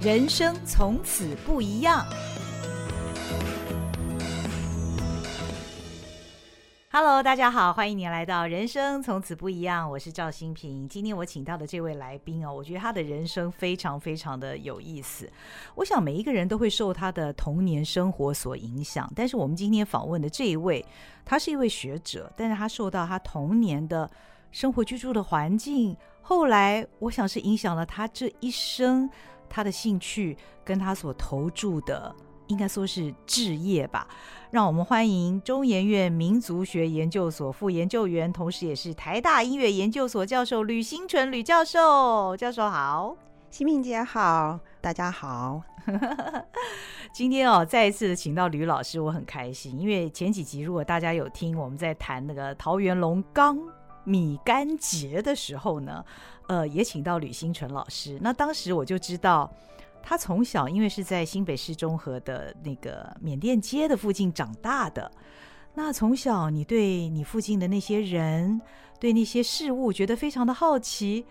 人生从此不一样。Hello，大家好，欢迎您来到《人生从此不一样》，我是赵新平。今天我请到的这位来宾哦，我觉得他的人生非常非常的有意思。我想每一个人都会受他的童年生活所影响，但是我们今天访问的这一位，他是一位学者，但是他受到他童年的生活居住的环境，后来我想是影响了他这一生，他的兴趣跟他所投注的。应该说是置业吧。让我们欢迎中研院民族学研究所副研究员，同时也是台大音乐研究所教授吕新纯吕教授。教授好，新平姐好，大家好。今天哦，再一次请到吕老师，我很开心，因为前几集如果大家有听我们在谈那个桃园龙冈米干节的时候呢，呃，也请到吕新纯老师。那当时我就知道。他从小因为是在新北市中和的那个缅甸街的附近长大的，那从小你对你附近的那些人、对那些事物觉得非常的好奇，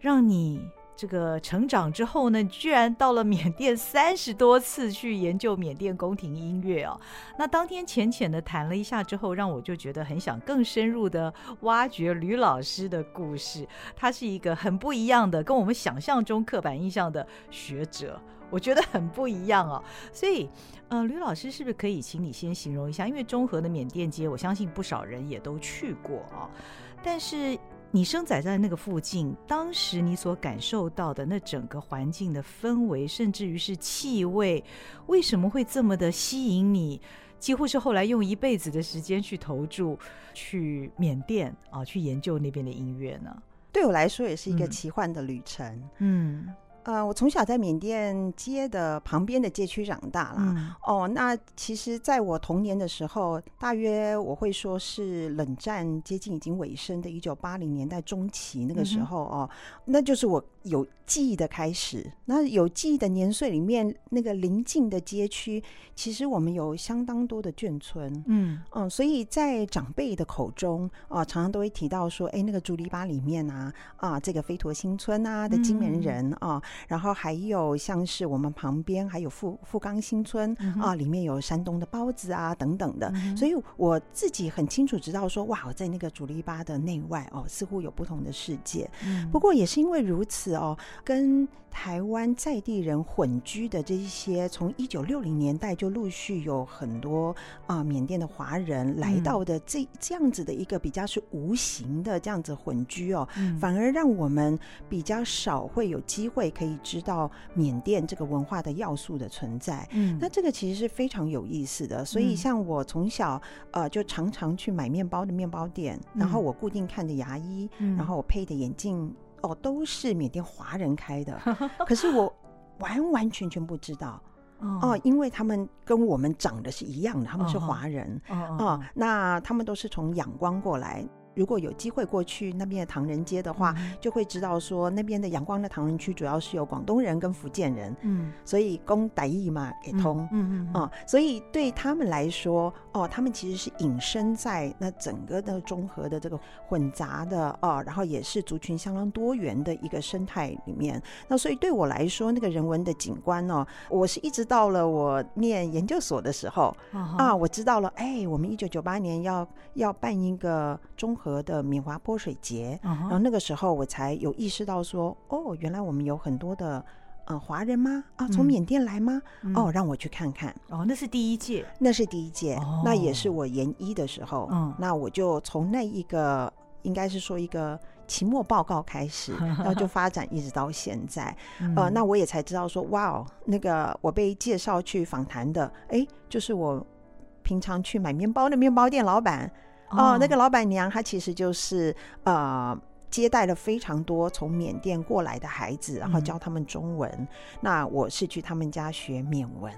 让你。这个成长之后呢，居然到了缅甸三十多次去研究缅甸宫廷音乐哦。那当天浅浅的谈了一下之后，让我就觉得很想更深入的挖掘吕老师的故事。他是一个很不一样的，跟我们想象中刻板印象的学者，我觉得很不一样哦。所以，呃，吕老师是不是可以请你先形容一下？因为中和的缅甸街，我相信不少人也都去过啊，但是。你生长在那个附近，当时你所感受到的那整个环境的氛围，甚至于是气味，为什么会这么的吸引你？几乎是后来用一辈子的时间去投注，去缅甸啊，去研究那边的音乐呢？对我来说，也是一个奇幻的旅程。嗯。嗯呃，我从小在缅甸街的旁边的街区长大了。嗯、哦，那其实在我童年的时候，大约我会说是冷战接近已经尾声的一九八零年代中期那个时候哦，那就是我有记忆的开始。那有记忆的年岁里面，那个邻近的街区，其实我们有相当多的眷村。嗯嗯、呃，所以在长辈的口中啊、呃，常常都会提到说，哎，那个竹篱笆里面啊啊，这个飞陀新村啊的金门人啊。呃然后还有像是我们旁边还有富富冈新村、嗯、啊，里面有山东的包子啊等等的，嗯、所以我自己很清楚知道说，哇，我在那个竹篱笆的内外哦，似乎有不同的世界。嗯、不过也是因为如此哦，跟台湾在地人混居的这一些，从一九六零年代就陆续有很多啊缅甸的华人来到的这、嗯、这样子的一个比较是无形的这样子混居哦，嗯、反而让我们比较少会有机会可以。知道缅甸这个文化的要素的存在，嗯，那这个其实是非常有意思的。所以像我从小呃就常常去买面包的面包店，嗯、然后我固定看的牙医，嗯、然后我配的眼镜哦都是缅甸华人开的，可是我 完完全全不知道哦，哦，因为他们跟我们长得是一样的，他们是华人哦，哦，哦，那他们都是从仰光过来。如果有机会过去那边的唐人街的话，嗯、就会知道说那边的仰光的唐人区主要是有广东人跟福建人，嗯，所以公傣语嘛给通，嗯嗯，嗯，哦，所以对他们来说，哦，他们其实是隐身在那整个的综合的这个混杂的哦，然后也是族群相当多元的一个生态里面。那所以对我来说，那个人文的景观哦，我是一直到了我念研究所的时候，哦、啊，我知道了，哎，我们一九九八年要要办一个综合。的闽华泼水节，uh huh. 然后那个时候我才有意识到说，哦，原来我们有很多的呃华人吗？啊，从缅甸来吗？嗯、哦，让我去看看。哦，那是第一届，那是第一届，oh. 那也是我研一的时候。嗯，那我就从那一个应该是说一个期末报告开始，然后就发展一直到现在。呃，那我也才知道说，哇哦，那个我被介绍去访谈的，哎，就是我平常去买面包的面包店老板。哦，那个老板娘她其实就是呃接待了非常多从缅甸过来的孩子，然后教他们中文。嗯、那我是去他们家学缅文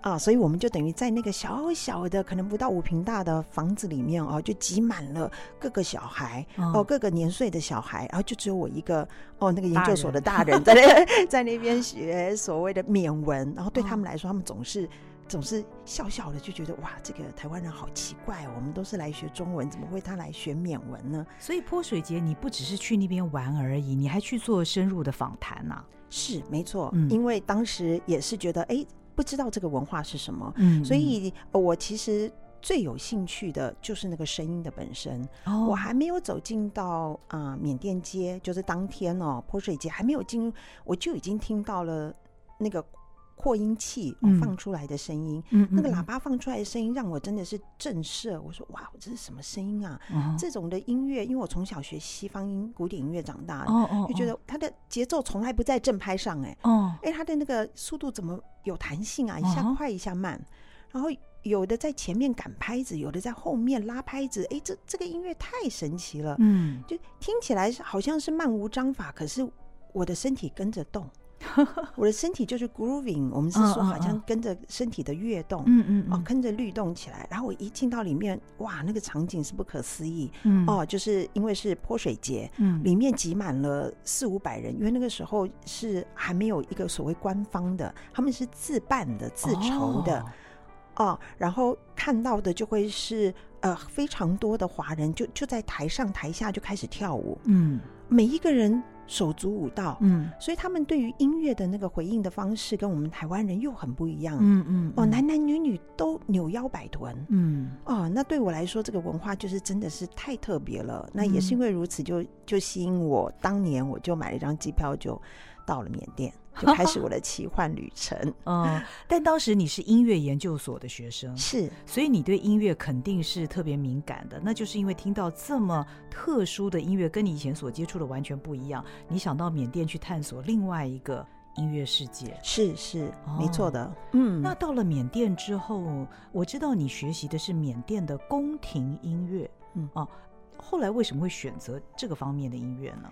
啊，所以我们就等于在那个小小的可能不到五平大的房子里面哦，就挤满了各个小孩哦，哦，各个年岁的小孩，然后就只有我一个哦，那个研究所的大人在那 在那边学所谓的缅文，然后对他们来说，他们总是。总是笑笑的，就觉得哇，这个台湾人好奇怪哦，我们都是来学中文，怎么会他来学缅文呢？所以泼水节你不只是去那边玩而已，你还去做深入的访谈呐？是没错，嗯，因为当时也是觉得哎，不知道这个文化是什么，嗯，所以我其实。最有兴趣的就是那个声音的本身。Oh. 我还没有走进到啊、呃、缅甸街，就是当天哦泼水节还没有进入，我就已经听到了那个扩音器、嗯、放出来的声音。嗯，那个喇叭放出来的声音让我真的是震慑。我说哇，这是什么声音啊？Oh. 这种的音乐，因为我从小学西方音古典音乐长大的，oh, oh, oh. 就觉得它的节奏从来不在正拍上、欸，哎，哦，哎，它的那个速度怎么有弹性啊？一下快一下慢，然后。有的在前面赶拍子，有的在后面拉拍子。哎，这这个音乐太神奇了，嗯，就听起来好像是漫无章法，可是我的身体跟着动，我的身体就是 grooving，我们是说好像跟着身体的跃动，嗯嗯，哦，跟着律动起来。然后我一进到里面，哇，那个场景是不可思议，嗯，哦，就是因为是泼水节，嗯，里面挤满了四五百人，因为那个时候是还没有一个所谓官方的，他们是自办的、自筹的。哦，然后看到的就会是呃非常多的华人就就在台上台下就开始跳舞，嗯，每一个人手足舞蹈，嗯，所以他们对于音乐的那个回应的方式跟我们台湾人又很不一样，嗯嗯，哦，男男女女都扭腰摆臀，嗯，哦，那对我来说这个文化就是真的是太特别了，那也是因为如此就就吸引我，当年我就买了一张机票就到了缅甸。就开始我的 奇幻旅程。嗯，但当时你是音乐研究所的学生，是，所以你对音乐肯定是特别敏感的。那就是因为听到这么特殊的音乐，跟你以前所接触的完全不一样，你想到缅甸去探索另外一个音乐世界。是是，哦、没错的。嗯，那到了缅甸之后，我知道你学习的是缅甸的宫廷音乐。嗯哦、啊，后来为什么会选择这个方面的音乐呢？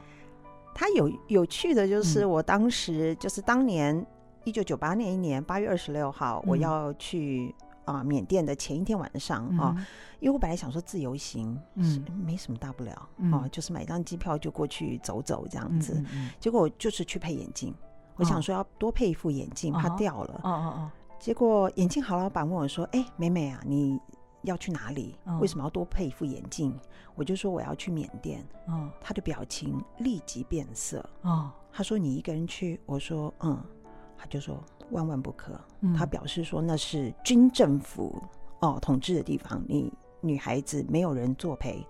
他有有趣的就是，我当时就是当年一九九八年一年八月二十六号，我要去啊缅甸的前一天晚上啊，因为我本来想说自由行，嗯，没什么大不了啊，就是买张机票就过去走走这样子。结果我就是去配眼镜，我想说要多配一副眼镜，怕掉了。哦哦哦。结果眼镜好老板问我说：“哎，美美啊，你？”要去哪里？为什么要多配一副眼镜？我就说我要去缅甸。哦，他的表情立即变色。哦，他说你一个人去？我说嗯。他就说万万不可。他表示说那是军政府哦统治的地方，你女孩子没有人作陪，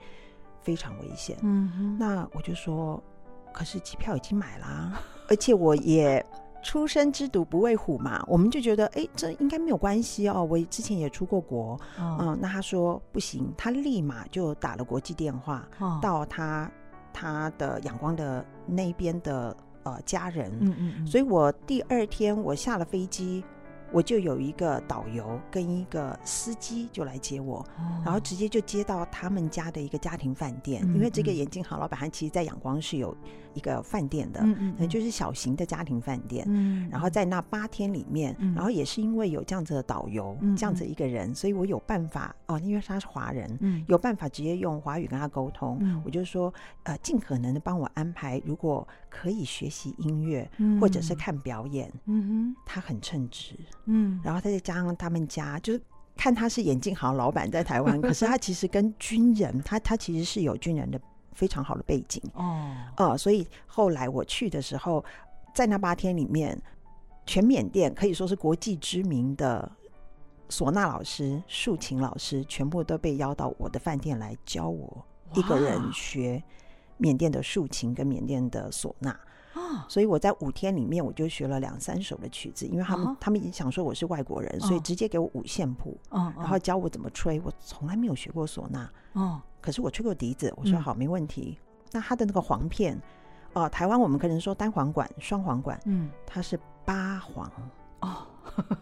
非常危险。嗯，那我就说，可是机票已经买了，而且我也。初生之犊不畏虎嘛，我们就觉得哎，这应该没有关系哦。我之前也出过国，嗯，嗯，那他说不行，他立马就打了国际电话，哦，到他他的仰光的那边的呃家人，嗯嗯，嗯，所以我第二天我下了飞机。我就有一个导游跟一个司机就来接我，然后直接就接到他们家的一个家庭饭店，因为这个眼镜行老板他其实在仰光是有一个饭店的，嗯就是小型的家庭饭店，嗯然后在那八天里面，然后也是因为有这样子的导游，这样子一个人，所以我有办法哦，因为他是华人，嗯。有办法直接用华语跟他沟通，我就说呃，尽可能的帮我安排，如果可以学习音乐或者是看表演，嗯哼。他很称职。嗯，然后他再加上他们家，就是看他是眼镜行老板在台湾，可是他其实跟军人，他他其实是有军人的非常好的背景。哦，呃，所以后来我去的时候，在那八天里面，全缅甸可以说是国际知名的唢呐老师、竖琴老师，全部都被邀到我的饭店来教我一个人学缅甸的竖琴跟缅甸的唢呐。所以我在五天里面我就学了两三首的曲子，因为他们、哦、他们也想说我是外国人，哦、所以直接给我五线谱，哦、然后教我怎么吹。我从来没有学过唢呐，哦，可是我吹过笛子。我说好，没问题。嗯、那它的那个簧片，哦、呃，台湾我们可能说单簧管、双簧管，嗯，它是八簧哦，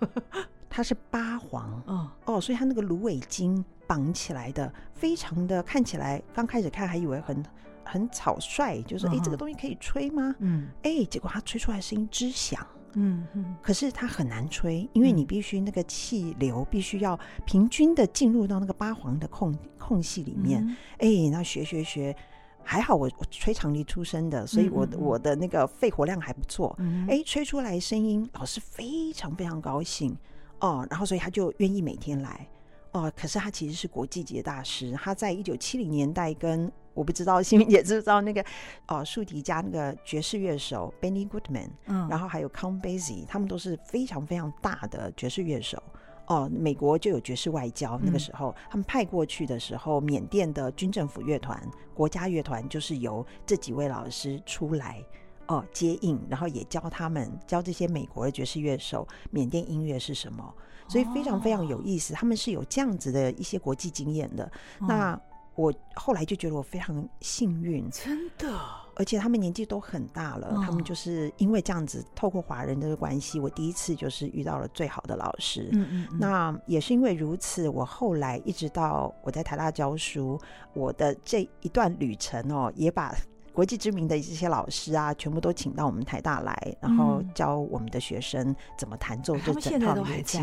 它是八簧哦哦，所以它那个芦苇筋绑起来的，非常的看起来，刚开始看还以为很。很草率，就是说，哎、欸，这个东西可以吹吗？嗯，哎、欸，结果它吹出来声音之响，嗯嗯，可是它很难吹，因为你必须那个气流必须要平均的进入到那个八黄的空空隙里面，哎、嗯欸，那学学学，还好我我吹长笛出身的，所以我我的那个肺活量还不错，哎、嗯欸，吹出来声音，老师非常非常高兴。哦，然后所以他就愿意每天来哦。可是他其实是国际级的大师，他在一九七零年代跟我不知道欣屏姐知不知道那个哦竖笛家那个爵士乐手 Benny Goodman，嗯，然后还有 Count Basie，他们都是非常非常大的爵士乐手。哦，美国就有爵士外交，那个时候、嗯、他们派过去的时候，缅甸的军政府乐团、国家乐团就是由这几位老师出来哦接应，然后也教他们教这些美国的爵士乐手缅甸音乐是什么，所以非常非常有意思。哦、他们是有这样子的一些国际经验的。哦、那我后来就觉得我非常幸运，真的。而且他们年纪都很大了，哦、他们就是因为这样子，透过华人的关系，我第一次就是遇到了最好的老师。嗯嗯嗯。那也是因为如此，我后来一直到我在台大教书，我的这一段旅程哦，也把。国际知名的这些老师啊，全部都请到我们台大来，然后教我们的学生怎么弹奏这整套乐器。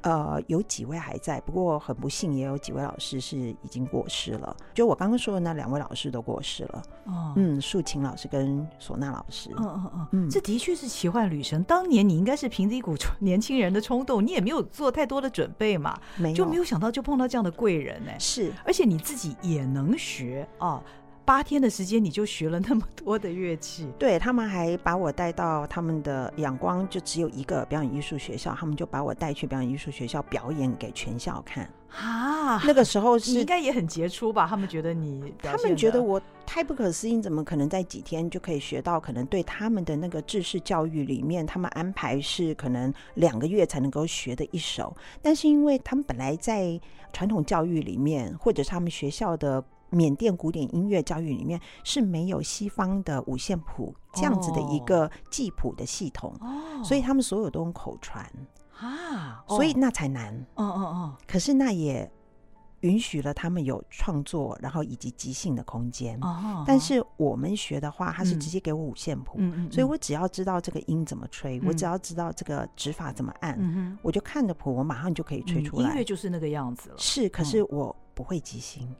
啊、呃，有几位还在，不过很不幸，也有几位老师是已经过世了。就我刚刚说的那两位老师都过世了。哦，嗯，竖琴老师跟唢呐老师。嗯嗯嗯嗯，这的确是奇幻旅程。当年你应该是凭着一股年轻人的冲动，你也没有做太多的准备嘛，没，就没有想到就碰到这样的贵人呢、欸。是，而且你自己也能学啊。八天的时间你就学了那么多的乐器？对，他们还把我带到他们的仰光，就只有一个表演艺术学校，他们就把我带去表演艺术学校表演给全校看啊。那个时候是你应该也很杰出吧？他们觉得你，他们觉得我太不可思议，怎么可能在几天就可以学到？可能对他们的那个制式教育里面，他们安排是可能两个月才能够学的一首，但是因为他们本来在传统教育里面，或者是他们学校的。缅甸古典音乐教育里面是没有西方的五线谱这样子的一个记谱的系统，哦、所以他们所有都用口传啊，所以那才难。哦哦哦，可是那也允许了他们有创作，然后以及即兴的空间。哦，哦，但是我们学的话，他是直接给我五线谱，嗯、所以我只要知道这个音怎么吹，嗯、我只要知道这个指法怎么按，嗯、我就看着谱，我马上就可以吹出来。音乐就是那个样子了。是，可是我不会即兴。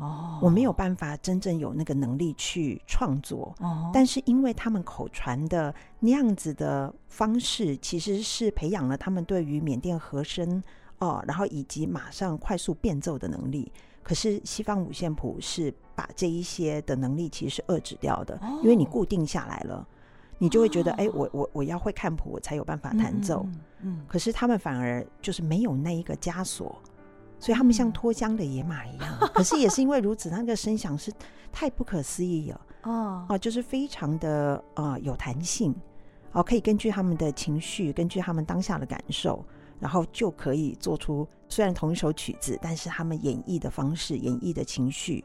哦，我没有办法真正有那个能力去创作。哦，但是因为他们口传的那样子的方式，其实是培养了他们对于缅甸和声哦，然后以及马上快速变奏的能力。可是西方五线谱是把这一些的能力其实是遏制掉的，哦，因为你固定下来了，你就会觉得，哎，哦，我我我要会看谱，我才有办法弹奏。嗯，嗯，可是他们反而就是没有那一个枷锁。所以他们像脱缰的野马一样，可是也是因为如此，那个声响是太不可思议了。哦，啊，就是非常的呃有弹性，哦，可以根据他们的情绪，根据他们当下的感受，然后就可以做出虽然同一首曲子，但是他们演绎的方式、演绎的情绪，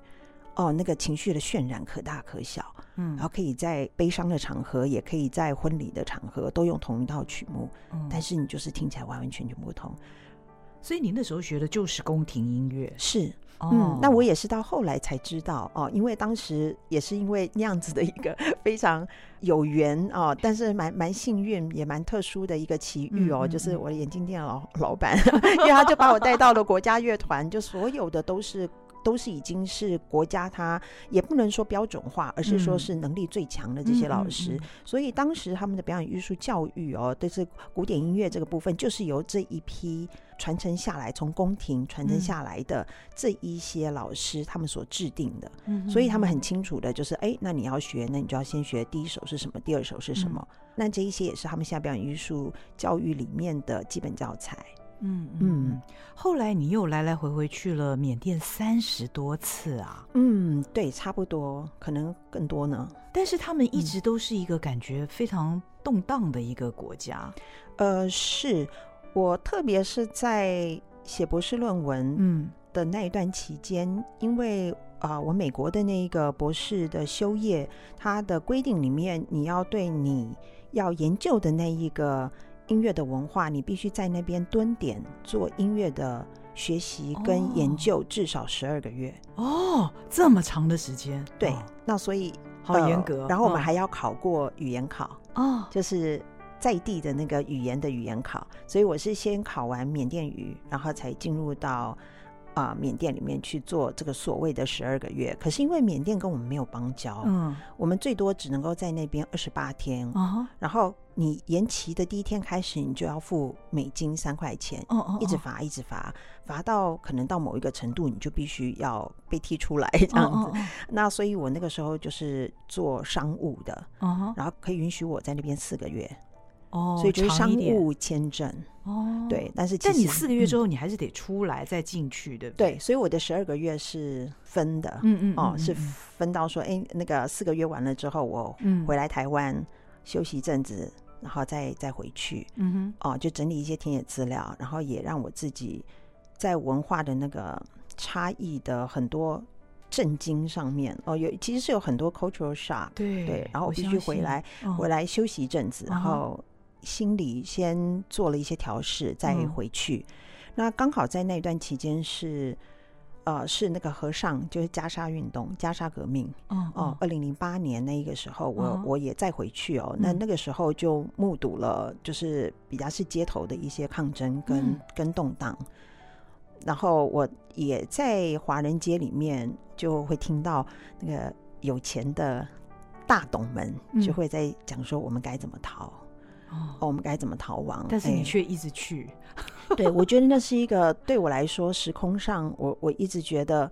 哦，那个情绪的渲染可大可小。嗯，然后可以在悲伤的场合，也可以在婚礼的场合，都用同一套曲目，但是你就是听起来完完全全不同。所以你那时候学的就是宫廷音乐，是，嗯，那我也是到后来才知道哦，因为当时也是因为那样子的一个非常有缘哦，但是蛮蛮幸运，也蛮特殊的一个奇遇哦，嗯嗯嗯，就是我的眼镜店老老板，因为他就把我带到了国家乐团，就所有的都是。都是已经是国家，他也不能说标准化，而是说是能力最强的这些老师。嗯嗯嗯嗯、所以当时他们的表演艺术教育哦，都是古典音乐这个部分，就是由这一批传承下来，从宫廷传承下来的这一些老师他们所制定的。嗯，所以他们很清楚的，就是哎，那你要学，那你就要先学第一首是什么，第二首是什么。嗯、那这一些也是他们现在表演艺术教育里面的基本教材。嗯嗯，后来你又来来回回去了缅甸三十多次啊？嗯，对，差不多，可能更多呢。但是他们一直都是一个感觉非常动荡的一个国家。嗯、呃，是我特别是在写博士论文嗯的那一段期间，嗯、因为啊、呃，我美国的那个博士的修业，它的规定里面，你要对你要研究的那一个。音乐的文化，你必须在那边蹲点做音乐的学习跟研究，至少十二个月哦，这么长的时间。对，哦、那所以好严格、呃。然后我们还要考过语言考哦，就是在地的那个语言的语言考。所以我是先考完缅甸语，然后才进入到啊缅甸里面去做这个所谓的十二个月。可是因为缅甸跟我们没有邦交，嗯，我们最多只能够在那边二十八天，哦，然后。你延期的第一天开始，你就要付美金三块钱，哦哦，一直罚，一直罚，罚到可能到某一个程度，你就必须要被踢出来这样子。那所以我那个时候就是做商务的，哦然后可以允许我在那边四个月，哦，所以就是商务签证，哦，对。但是，但你四个月之后，你还是得出来再进去，对不对？对，所以我的十二个月是分的，嗯嗯，哦，是分到说，哎，那个四个月完了之后，我回来台湾休息一阵子。然后再再回去，嗯哼，哦，就整理一些田野资料，然后也让我自己在文化的那个差异的很多震惊上面，哦，有其实是有很多 cultural shock，对对，然后我必须回来回来休息一阵子，然后心里先做了一些调试，再回去。那刚好在那段期间是。呃，是那个和尚，就是加沙运动、加沙革命。哦哦，二零零八年那一个时候，我、哦、我也再回去哦。那那个时候就目睹了，就是比较是街头的一些抗争跟、嗯、跟动荡。然后我也在华人街里面就会听到那个有钱的大董们就会在讲说我们该怎么逃。哦，我们该怎么逃亡？但是你却一直去。欸、对，我觉得那是一个对我来说，时空上我我一直觉得。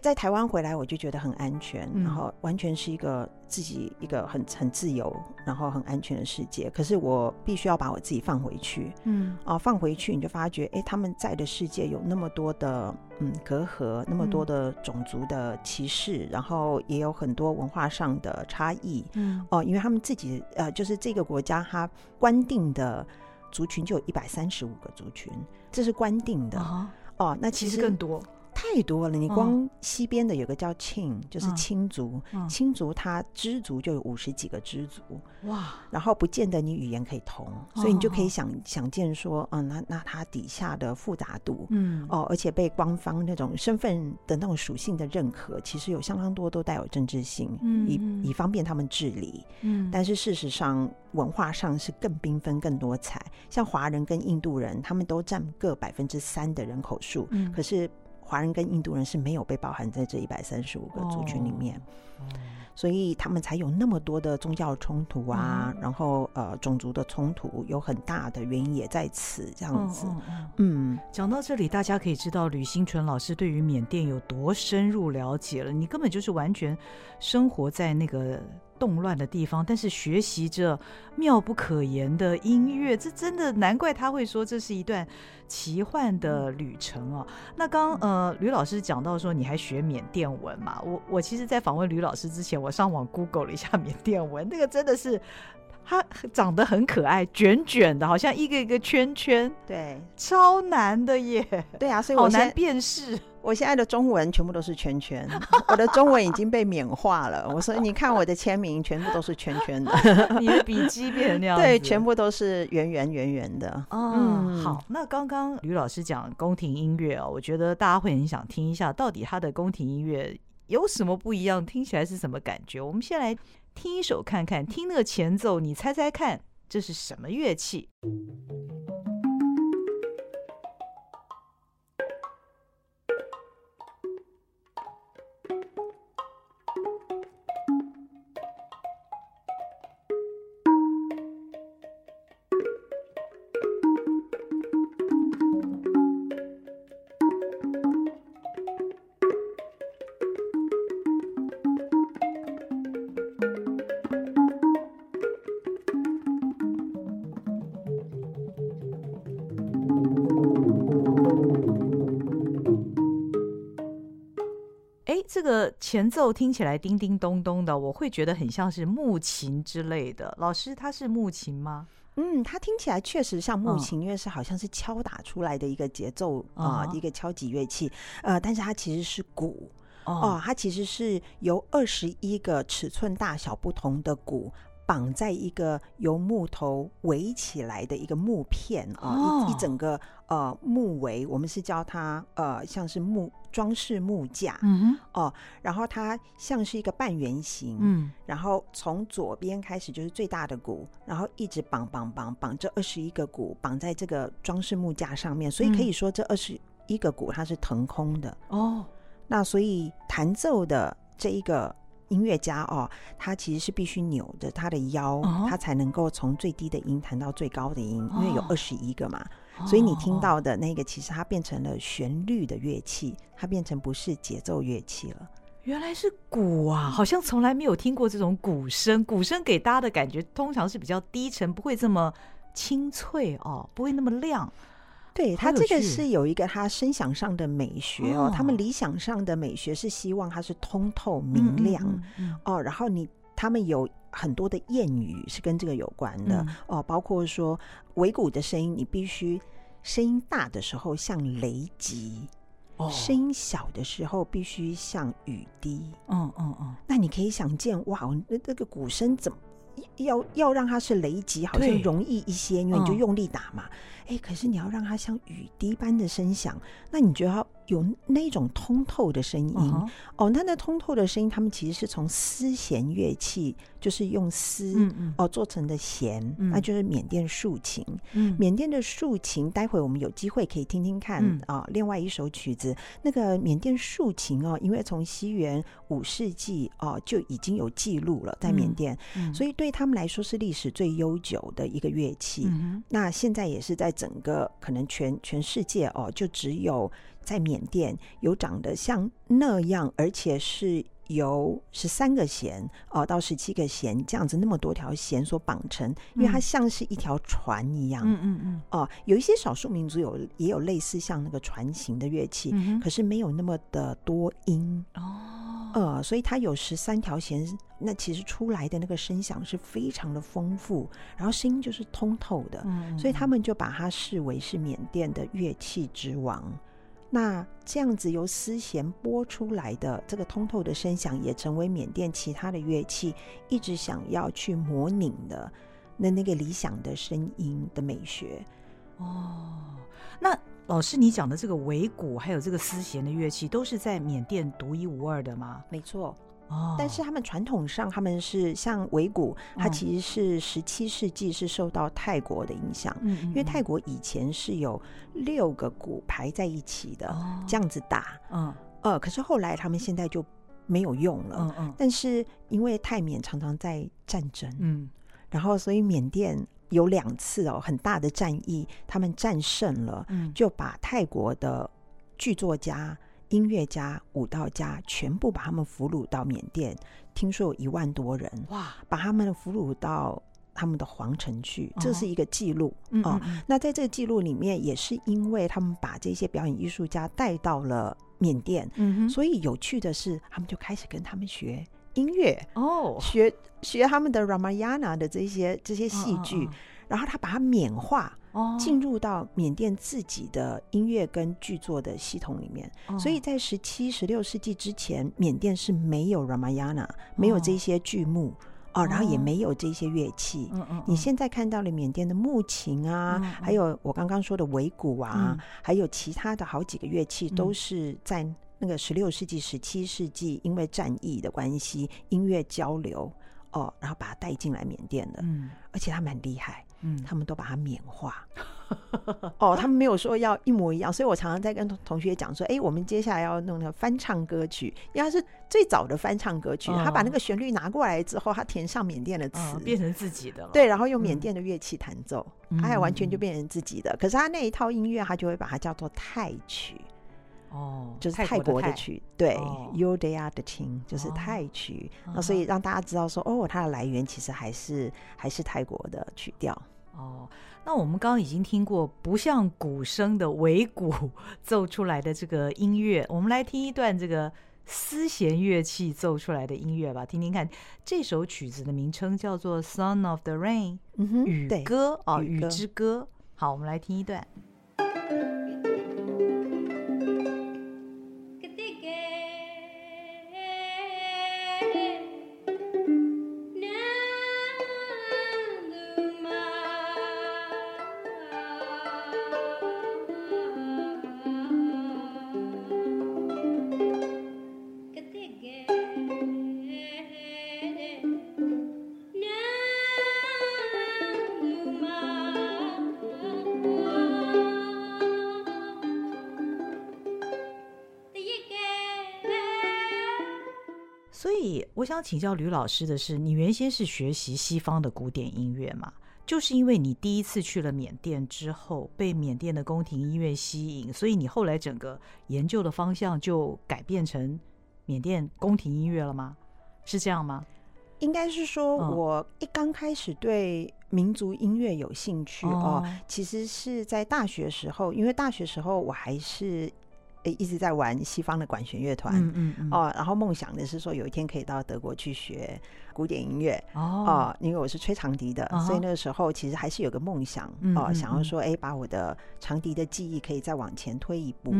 在台湾回来，我就觉得很安全，嗯、然后完全是一个自己一个很很自由，然后很安全的世界。可是我必须要把我自己放回去，嗯，啊，放回去，你就发觉，哎，他们在的世界有那么多的嗯隔阂，那么多的种族的歧视，嗯、然后也有很多文化上的差异，嗯，哦，因为他们自己呃，就是这个国家它官定的族群就有一百三十五个族群，这是官定的，哦，哦，那其实，其实更多。太多了，你光西边的有个叫庆，就是青族，青族它支族就有五十几个支族，哇！然后不见得你语言可以通，所以你就可以想想见说，嗯，那那它底下的复杂度，嗯，哦，而且被官方那种身份的那种属性的认可，其实有相当多都带有政治性，嗯，以以方便他们治理，嗯，但是事实上文化上是更缤纷、更多彩，像华人跟印度人，他们都占各百分之三的人口数，嗯，可是。华人跟印度人是没有被包含在这一百三十五个族群里面，哦、所以他们才有那么多的宗教冲突啊，嗯、然后呃种族的冲突有很大的原因也在此这样子。嗯，讲到这里，大家可以知道吕新纯老师对于缅甸有多深入了解了。你根本就是完全生活在那个。动乱的地方，但是学习着妙不可言的音乐，这真的难怪他会说这是一段奇幻的旅程哦。那刚呃吕老师讲到说你还学缅甸文嘛？我我其实，在访问吕老师之前，我上网 Google 了一下缅甸文，那个真的是他长得很可爱，卷卷的，好像一个一个圈圈，对，超难的耶。对啊，所以我好难辨识。我现在的中文全部都是圈圈，我的中文已经被缅化了。我说，你看我的签名全部都是圈圈的，你的笔记变成那样子，对，全部都是圆圆圆圆的。哦、嗯，好，那刚刚吕老师讲宫廷音乐哦，我觉得大家会很想听一下，到底他的宫廷音乐有什么不一样，听起来是什么感觉？我们先来听一首看看，听那个前奏，你猜猜看，这是什么乐器？前奏听起来叮叮咚咚的，我会觉得很像是木琴之类的。老师，它是木琴吗？嗯，它听起来确实像木琴，因为是好像是敲打出来的一个节奏啊，一个敲击乐器。呃，但是它其实是鼓哦，它其实是由二十一个尺寸大小不同的鼓。绑在一个由木头围起来的一个木片啊，哦、一一整个呃木围，我们是叫它呃像是木装饰木架，嗯哼。哦，然后它像是一个半圆形，嗯，然后从左边开始就是最大的鼓，然后一直绑绑绑绑这二十一个鼓绑在这个装饰木架上面，所以可以说这二十一个鼓它是腾空的。哦，那所以弹奏的这一个音乐家哦，他其实是必须扭着他的腰，他、哦、才能够从最低的音弹到最高的音，哦、因为有二十一个嘛。所以你听到的那个，其实它变成了旋律的乐器，它变成不是节奏乐器了。原来是鼓啊，好像从来没有听过这种鼓声。鼓声给大家的感觉通常是比较低沉，不会这么清脆哦，不会那么亮。对，他这个是有一个他声响上的美学哦，他们理想上的美学是希望它是通透明亮嗯嗯嗯嗯哦，然后你他们有。很多的谚语是跟这个有关的、嗯、哦，包括说尾鼓的声音，你必须声音大的时候像雷击，哦，声音小的时候必须像雨滴。嗯嗯嗯，那你可以想见，哇，那那个鼓声怎么要要让它是雷击，好像容易一些，因为你就用力打嘛。哎、嗯，可是你要让它像雨滴般的声响，那你就要。有那种通透的声音、uh-huh. 哦，那那通透的声音，他们其实是从丝弦乐器，就是用丝、嗯嗯、哦做成的弦、嗯，那就是缅甸竖琴。嗯，缅甸的竖琴，待会我们有机会可以听听看啊。另外一首曲子，那个缅甸竖琴哦，因为从西元五世纪哦就已经有记录了，在缅甸、所以对他们来说是历史最悠久的一个乐器。嗯、那现在也是在整个可能全全世界哦，就只有。在缅甸有长得像那样，而且是由十三个弦哦到十七个弦这样子，那么多条弦所绑成，因为它像是一条船一样。嗯嗯嗯。哦，有一些少数民族有也有类似像那个船型的乐器，嗯，可是没有那么的多音哦。呃，所以它有十三条弦，那其实出来的那个声响是非常的丰富，然后声音就是通透的。嗯，所以他们就把它视为是缅甸的乐器之王。那这样子由丝弦拨出来的这个通透的声响，也成为缅甸其他的乐器一直想要去模拟的那那个理想的声音的美学。哦，那老师你讲的这个尾鼓还有这个丝弦的乐器，都是在缅甸独一无二的吗？没错。哦，但是他们传统上他们是像尾鼓，它其实是十七世纪是受到泰国的影响，嗯，因为泰国以前是有六个鼓排在一起的，这样子打，嗯，呃，可是后来他们现在就没有用了，嗯嗯，但是因为泰缅常常在战争，嗯，然后所以缅甸有两次哦很大的战役，他们战胜了，嗯，就把泰国的剧作家。音乐家、舞蹈家全部把他们俘虏到缅甸，听说有一万多人哇！把他们俘虏到他们的皇城去，这是一个记录哦。那在这个记录里面，也是因为他们把这些表演艺术家带到了缅甸，嗯，所以有趣的是，他们就开始跟他们学音乐哦，学学他们的 Ramayana 的这些这些戏剧，然后他把它缅化。进入到缅甸自己的音乐跟剧作的系统里面，所以在十七、十六世纪之前，缅甸是没有 Ramayana，没有这些剧目哦，然后也没有这些乐器。你现在看到了缅甸的木琴啊，还有我刚刚说的尾鼓啊，还有其他的好几个乐器，都是在那个十六世纪、十七世纪，因为战役的关系，音乐交流哦，然后把它带进来缅甸的。嗯，而且他们很厉害。嗯，他们都把它缅化。哦，他们没有说要一模一样，所以我常常在跟同学讲说，哎、欸，我们接下来要弄那个翻唱歌曲，因为它是最早的翻唱歌曲，他、哦、把那个旋律拿过来之后，他填上缅甸的词、哦，变成自己的了，对，然后用缅甸的乐器弹奏，他、嗯、还完全就变成自己的。可是他那一套音乐，他就会把它叫做泰曲，哦，就是泰国的曲，的对，Yodaya 的琴就是泰曲，那、哦、所以让大家知道说，哦，它的来源其实还是还是泰国的曲调。哦，那我们刚刚已经听过不像鼓声的尾鼓奏出来的这个音乐，我们来听一段这个丝弦乐器奏出来的音乐吧，听听看。这首曲子的名称叫做《Song of the Rain》，雨歌啊，雨之歌。好，我们来听一段。想请教吕老师的是，你原先是学习西方的古典音乐嘛？就是因为你第一次去了缅甸之后，被缅甸的宫廷音乐吸引，所以你后来整个研究的方向就改变成缅甸宫廷音乐了吗？是这样吗？应该是说，我一刚开始对民族音乐有兴趣哦，哦，其实是在大学时候，因为大学时候我还是。一直在玩西方的管弦乐团，嗯嗯嗯。哦，然后梦想的是说有一天可以到德国去学古典音乐哦，哦，因为我是吹长笛的，哦，所以那个时候其实还是有个梦想哦，想要说哎，把我的长笛的记忆可以再往前推一步。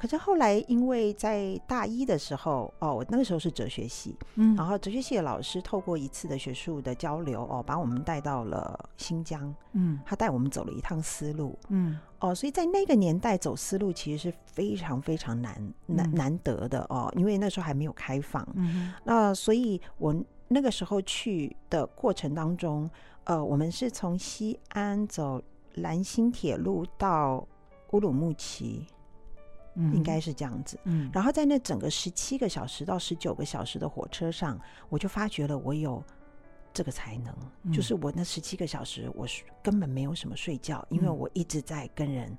嗯可是后来，因为在大一的时候，哦，我那个时候是哲学系，嗯，然后哲学系的老师透过一次的学术的交流，哦，把我们带到了新疆，嗯，他带我们走了一趟丝路，嗯，哦，所以在那个年代走丝路其实是非常非常难难难得的哦，因为那时候还没有开放，嗯，那所以我那个时候去的过程当中，呃，我们是从西安走兰新铁路到乌鲁木齐。应该是这样子，嗯，然后在那整个十七个小时到十九个小时的火车上，我就发觉了我有这个才能，嗯、就是我那十七个小时，我根本没有什么睡觉，因为我一直在跟人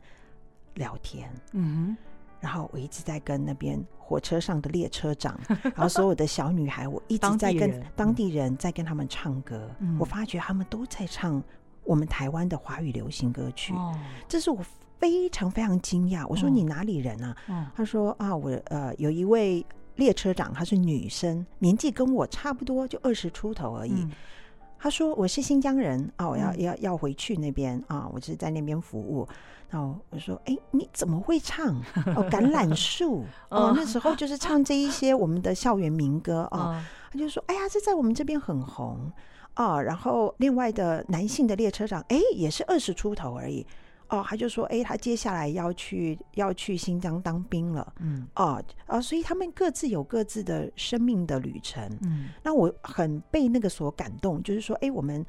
聊天，嗯，然后我一直在跟那边火车上的列车长，然后所有的小女孩，我一直在跟当地人在跟他们唱歌，嗯、我发觉他们都在唱我们台湾的华语流行歌曲，哦、这是我。非常非常惊讶，我说你哪里人啊？嗯、他说啊，我呃有一位列车长，她是女生，年纪跟我差不多，就二十出头而已。嗯、他说我是新疆人啊，我要要要回去那边啊，我是在那边服务。然后我说，哎，你怎么会唱哦？橄榄树 哦，那时候就是唱这一些我们的校园民歌啊。哦、他就说，哎呀，这在我们这边很红啊。然后另外的男性的列车长，哎，也是二十出头而已。哦，他就说，哎，他接下来要去要去新疆当兵了，嗯，哦，啊，所以他们各自有各自的生命的旅程，嗯，那我很被那个所感动，就是说，哎，我们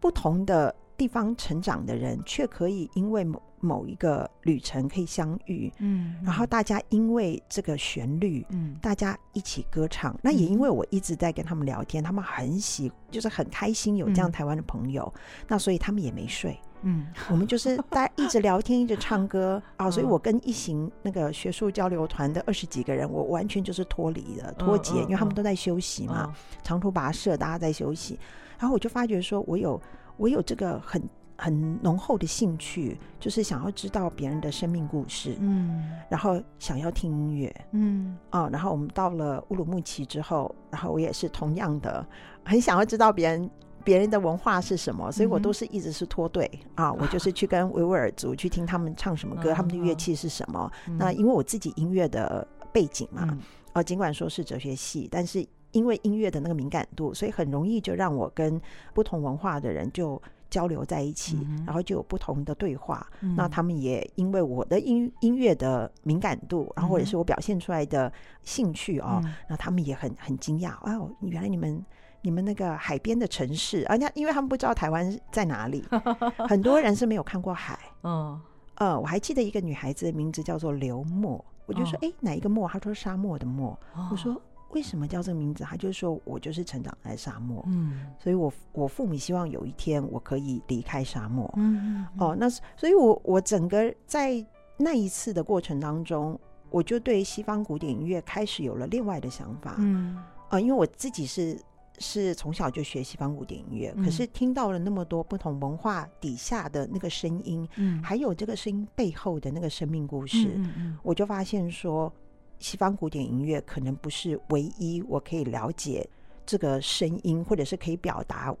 不同的地方成长的人，却可以因为某某一个旅程可以相遇，嗯，然后大家因为这个旋律，嗯，大家一起歌唱，那也因为我一直在跟他们聊天，他们很喜，就是很开心有这样台湾的朋友，那所以他们也没睡。嗯，我们就是大家一直聊天，一直唱歌 啊，所以我跟一行那个学术交流团的二十几个人，我完全就是脱离了脱节，因为他们都在休息嘛，长途跋涉，大家在休息。然后我就发觉说，我有我有这个很很浓厚的兴趣，就是想要知道别人的生命故事，嗯，然后想要听音乐，嗯，啊，然后我们到了乌鲁木齐之后，然后我也是同样的，很想要知道别人。别人的文化是什么？所以我都是一直是脱队、嗯、啊！我就是去跟维吾尔族去听他们唱什么歌，嗯、他们的乐器是什么。嗯、那因为我自己音乐的背景嘛，嗯、啊，尽管说是哲学系，但是因为音乐的那个敏感度，所以很容易就让我跟不同文化的人就交流在一起，嗯、然后就有不同的对话。嗯、那他们也因为我的音音乐的敏感度，然后或者是我表现出来的兴趣哦，那、嗯、他们也很很惊讶哦，原来你们。你们那个海边的城市，而、啊、那因为他们不知道台湾在哪里，很多人是没有看过海。嗯，呃，我还记得一个女孩子的名字叫做刘默，我就说，哎、哦，哪一个默？她说沙漠的漠。哦、我说为什么叫这个名字？他就说我就是成长在沙漠。嗯，所以我我父母希望有一天我可以离开沙漠。嗯，嗯，嗯哦，那所以我我整个在那一次的过程当中，我就对西方古典音乐开始有了另外的想法。嗯，啊、呃，因为我自己是。是从小就学西方古典音乐，嗯、可是听到了那么多不同文化底下的那个声音，嗯，还有这个声音背后的那个生命故事，嗯，嗯，嗯，我就发现说，西方古典音乐可能不是唯一我可以了解这个声音，或者是可以表达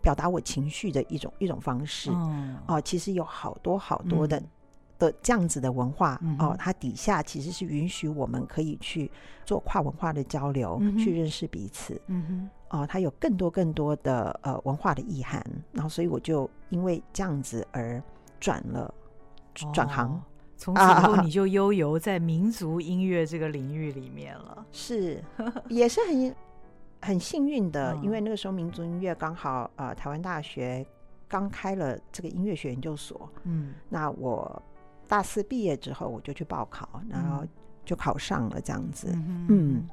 表达我情绪的一种一种方式。哦、呃，其实有好多好多的。嗯的这样子的文化、哦，它底下其实是允许我们可以去做跨文化的交流，嗯、去认识彼此。嗯哼，哦，它有更多更多的呃文化的意涵，然后所以我就因为这样子而转了转行，从此以后你就悠游在民族音乐这个领域里面了。是，也是很很幸运的，嗯、因为那个时候民族音乐刚好呃台湾大学刚开了这个音乐学研究所。嗯，那我。大四毕业之后，我就去报考，然后就考上了这样子。嗯，嗯，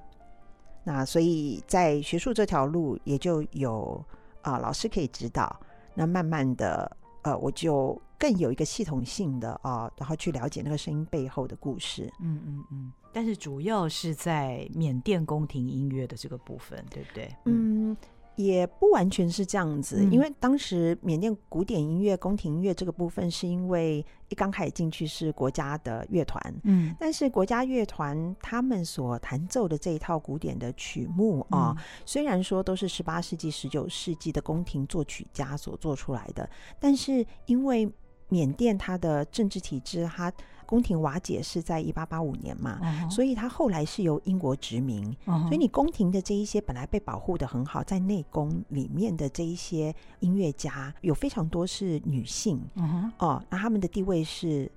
那所以在学术这条路也就有啊、呃、老师可以指导。那慢慢的，呃，我就更有一个系统性的啊、呃，然后去了解那个声音背后的故事。嗯嗯嗯。但是主要是在缅甸宫廷音乐的这个部分，对不对？嗯。嗯也不完全是这样子，因为当时缅甸古典音乐、宫廷音乐这个部分，是因为一刚开始进去是国家的乐团，嗯，但是国家乐团他们所弹奏的这一套古典的曲目啊，嗯，虽然说都是十八世纪、十九世纪的宫廷作曲家所做出来的，但是因为缅甸它的政治体制，它宫廷瓦解是在一八八五年嘛，uh -huh. 所以它后来是由英国殖民，uh -huh. 所以你宫廷的这一些本来被保护的很好，在内宫里面的这一些音乐家有非常多是女性，uh -huh. 哦，那他们的地位是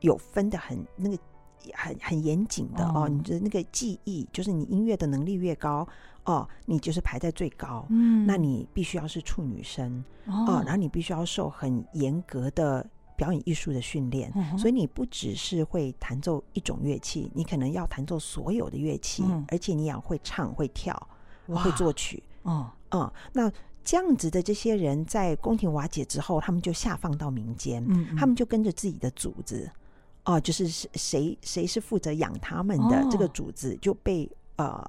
有分的很那个很很严谨的、uh. 哦，你的那个技艺就是你音乐的能力越高哦，你就是排在最高，嗯、uh 那你必须要是处女声，uh -huh. 哦，然后你必须要受很严格的。表演艺术的训练、嗯，所以你不只是会弹奏一种乐器，你可能要弹奏所有的乐器，嗯、而且你也会唱、会跳、会作曲。哦嗯，那这样子的这些人在宫廷瓦解之后，他们就下放到民间、嗯嗯，他们就跟着自己的主子，哦、呃，就是谁谁是负责养他们的、哦、这个主子就被呃。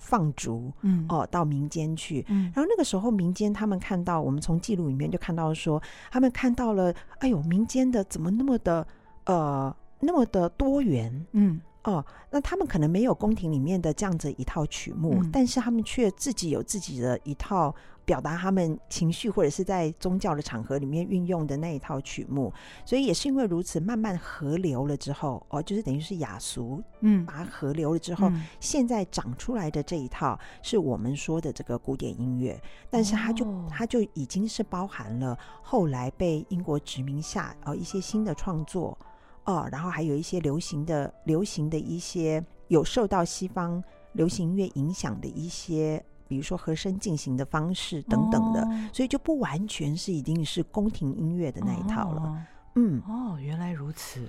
放逐，嗯，哦，到民间去，嗯，然后那个时候民间他们看到，我们从记录里面就看到说，他们看到了，哎呦，民间的怎么那么的，呃，那么的多元，嗯。哦，那他们可能没有宫廷里面的这样子一套曲目，嗯，但是他们却自己有自己的一套表达他们情绪或者是在宗教的场合里面运用的那一套曲目。所以也是因为如此，慢慢合流了之后，哦，就是等于是雅俗，嗯，把它合流了之后，嗯，现在长出来的这一套是我们说的这个古典音乐，但是它就，哦，它就已经是包含了后来被英国殖民下哦一些新的创作。哦，然后还有一些流行的、流行的一些有受到西方流行音乐影响的一些，比如说和声进行的方式等等的，哦、所以就不完全是一定是宫廷音乐的那一套了。哦、嗯，哦，原来如此。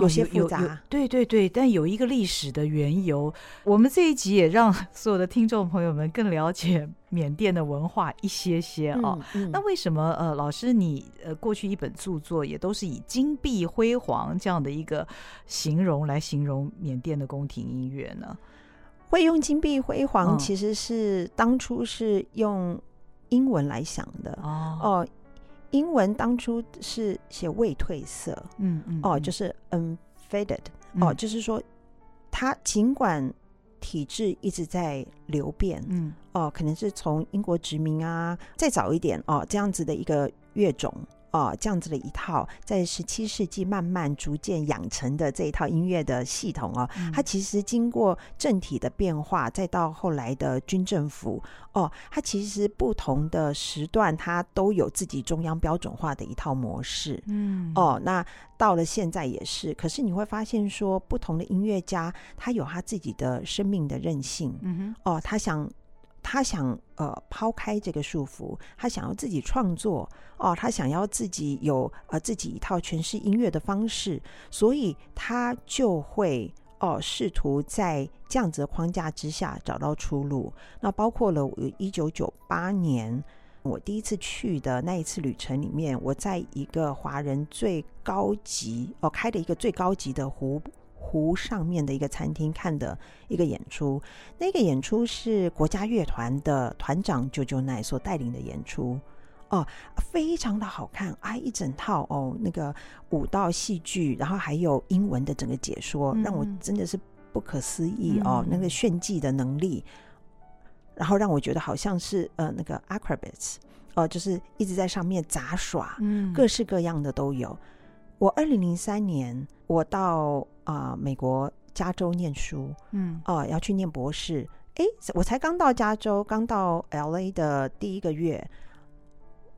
有些复杂，哦，对对对，但有一个历史的缘由。我们这一集也让 所有的听众朋友们更了解缅甸的文化一些些啊，哦嗯嗯。那为什么呃，老师你呃过去一本著作也都是以金碧辉煌这样的一个形容来形容缅甸的宫廷音乐呢？会用金碧辉煌，其实是当初是用英文来想的哦。哦英文当初是写未褪色，嗯嗯，哦，就是 unfaded，哦，就是说，它尽管体制一直在流变，嗯，哦，可能是从英国殖民啊，再早一点哦，这样子的一个乐种。哦，这样子的一套在十七世纪慢慢逐渐养成的这一套音乐的系统哦，嗯，它其实经过政体的变化，再到后来的军政府哦，它其实不同的时段它都有自己中央标准化的一套模式。嗯，哦，那到了现在也是，可是你会发现说，不同的音乐家他有他自己的生命的韧性。嗯哼，哦，他想。他想呃抛开这个束缚，他想要自己创作哦，他想要自己有呃自己一套诠释音乐的方式，所以他就会哦试图在这样子的框架之下找到出路。那包括了我一九九八年我第一次去的那一次旅程里面，我在一个华人最高级哦开的一个最高级的湖。湖上面的一个餐厅看的一个演出，那个演出是国家乐团的团长舅舅奈所带领的演出。哦，非常的好看啊，一整套哦，那个舞蹈戏剧，然后还有英文的整个解说，让我真的是不可思议哦，那个炫技的能力，然后让我觉得好像是呃那个 acrobats 哦，就是一直在上面杂耍，嗯，各式各样的都有。我二零零三年我到。啊、呃，美国加州念书，嗯，哦、呃，要去念博士。哎，我才刚到加州，刚到 LA 的第一个月，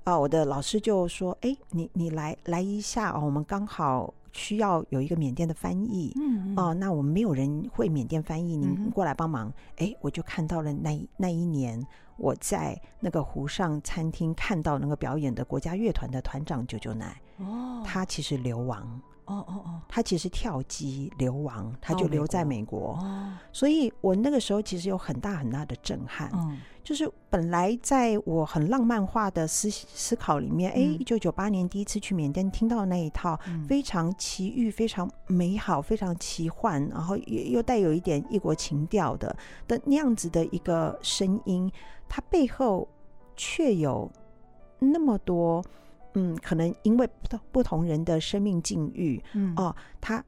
啊、呃，我的老师就说：“哎，你你来来一下哦，我们刚好需要有一个缅甸的翻译，嗯，哦、呃，那我们没有人会缅甸翻译，您过来帮忙。”哎、嗯，我就看到了那那一年我在那个湖上餐厅看到那个表演的国家乐团的团长九九奶。哦，他其实流亡。哦哦哦，他其实跳机流亡，他就留在美国。哦，所以我那个时候其实有很大很大的震撼。嗯，就是本来在我很浪漫化的思思考里面，哎、嗯，一九九八年第一次去缅甸听到那一套非常奇遇、非常美好、非常奇幻，然后又又带有一点异国情调的的那样子的一个声音，它背后却有那么多。嗯，可能因为不不同人的生命境遇，嗯。哦，他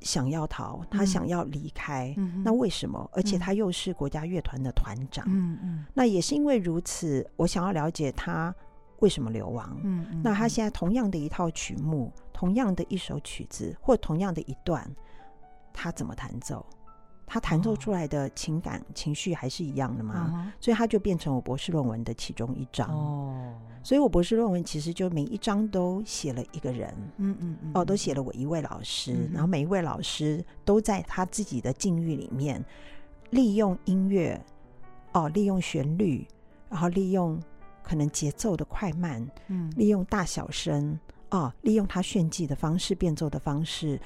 想要逃，他想要离开，嗯，那为什么？而且他又是国家乐团的团长，嗯嗯，那也是因为如此，我想要了解他为什么流亡，嗯嗯，那他现在同样的一套曲目，同样的一首曲子，或同样的一段，他怎么弹奏？他弹奏出来的情感、哦、情绪还是一样的嘛？嗯、所以他就变成我博士论文的其中一章。哦，所以我博士论文其实就每一章都写了一个人，嗯嗯嗯，哦，都写了我一位老师，嗯、然后每一位老师都在他自己的境遇里面，利用音乐，哦，利用旋律，然后利用可能节奏的快慢，嗯，利用大小声，哦，利用他炫技的方式、变奏的方式。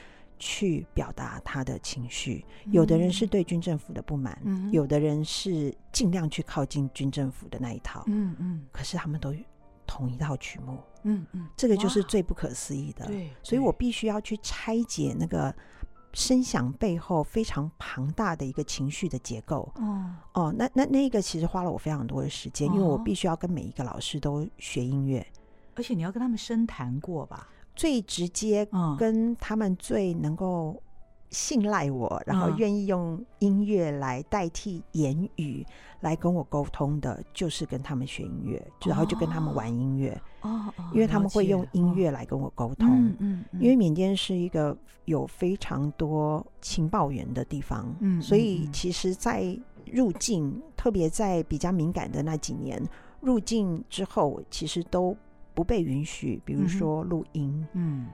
去表达他的情绪，有的人是对军政府的不满，嗯，有的人是尽量去靠近军政府的那一套，嗯嗯。可是他们都同一套曲目，嗯嗯，这个就是最不可思议的。对，所以我必须要去拆解那个声响背后非常庞大的一个情绪的结构。哦哦，那那那个其实花了我非常多的时间，因为我必须要跟每一个老师都学音乐，而且你要跟他们深谈过吧。最直接跟他们最能够信赖我，嗯、然后愿意用音乐来代替言语来跟我沟通的，就是跟他们学音乐，哦、然后就跟他们玩音乐。哦，因为他们会用音乐来跟我沟通。嗯嗯，因为缅甸是一个有非常多情报员的地方。嗯，所以其实，在入境，特别在比较敏感的那几年，入境之后，其实都。不被允许，比如说录音，嗯，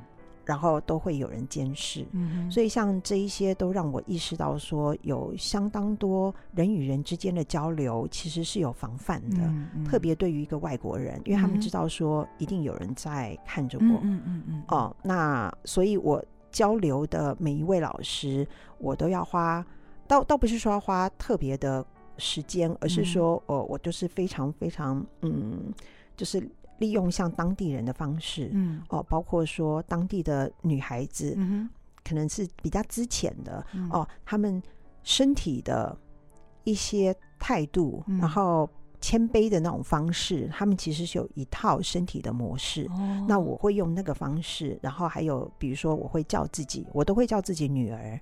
然后都会有人监视，嗯，所以像这一些都让我意识到说，有相当多人与人之间的交流其实是有防范的，嗯嗯、特别对于一个外国人，因为他们知道说一定有人在看着我，嗯嗯嗯，嗯哦，那所以我交流的每一位老师，我都要花，倒倒不是说要花特别的时间，而是说，哦，我就是非常非常，嗯，就是。利用像当地人的方式，嗯，哦，包括说当地的女孩子，嗯，可能是比较之前的，嗯，哦，他们身体的一些态度，嗯，然后谦卑的那种方式，他们其实是有一套身体的模式。哦，那我会用那个方式，然后还有比如说我会叫自己，我都会叫自己女儿，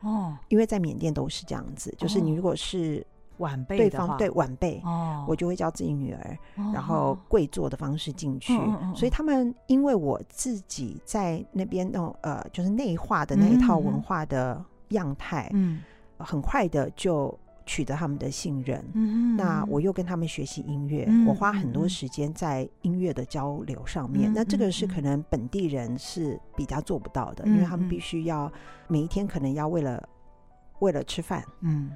哦，因为在缅甸都是这样子，就是你如果是。晚辈对方对晚辈，哦，我就会叫自己女儿，哦、然后跪坐的方式进去，哦、所以他们因为我自己在那边那种呃，就是内化的那一套文化的样态，嗯，很快的就取得他们的信任。嗯，那我又跟他们学习音乐，嗯、我花很多时间在音乐的交流上面。嗯、那这个是可能本地人是比较做不到的，嗯、因为他们必须要每一天可能要为了为了吃饭，嗯。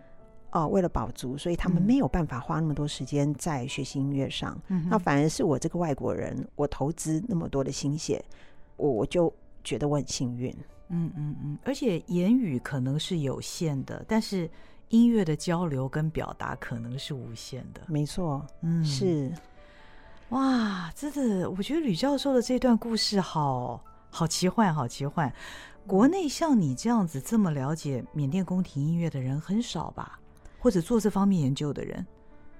哦，为了保足，所以他们没有办法花那么多时间在学习音乐上。嗯，那反而是我这个外国人，我投资那么多的心血，我我就觉得我很幸运。嗯嗯嗯，而且言语可能是有限的，但是音乐的交流跟表达可能是无限的。没错，嗯，是。哇，真的，我觉得吕教授的这段故事好好奇幻，好奇幻。国内像你这样子这么了解缅甸宫廷音乐的人很少吧？或者做这方面研究的人，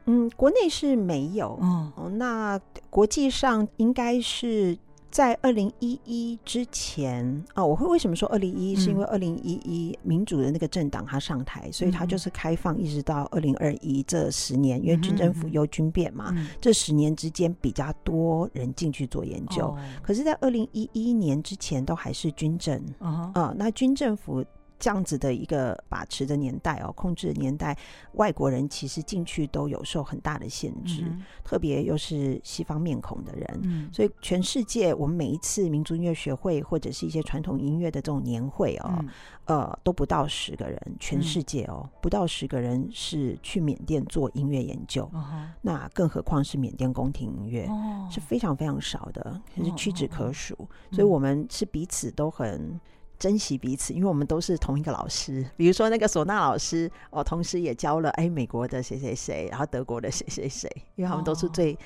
嗯，国内是没有，嗯，那国际上应该是在二零一一之前啊。我会为什么说二零一一？是因为二零一一民主的那个政党他上台，嗯，所以他就是开放一直到二零二一这十年，因为军政府有军变嘛，嗯，这十年之间比较多人进去做研究。哦，可是，在二零一一年之前都还是军政，嗯，啊，那军政府。这样子的一个把持的年代哦，控制的年代，外国人其实进去都有受很大的限制，嗯、特别又是西方面孔的人，嗯、所以全世界我们每一次民族音乐学会或者是一些传统音乐的这种年会哦，嗯、呃，都不到十个人，全世界哦，嗯、不到十个人是去缅甸做音乐研究，哦、那更何况是缅甸宫廷音乐，哦、是非常非常少的，是屈指可数，所以我们是彼此都很。珍惜彼此，因为我们都是同一个老师。比如说那个唢呐老师，哦，同时也教了哎美国的谁谁谁，然后德国的谁谁谁，因为他们都是最、哦、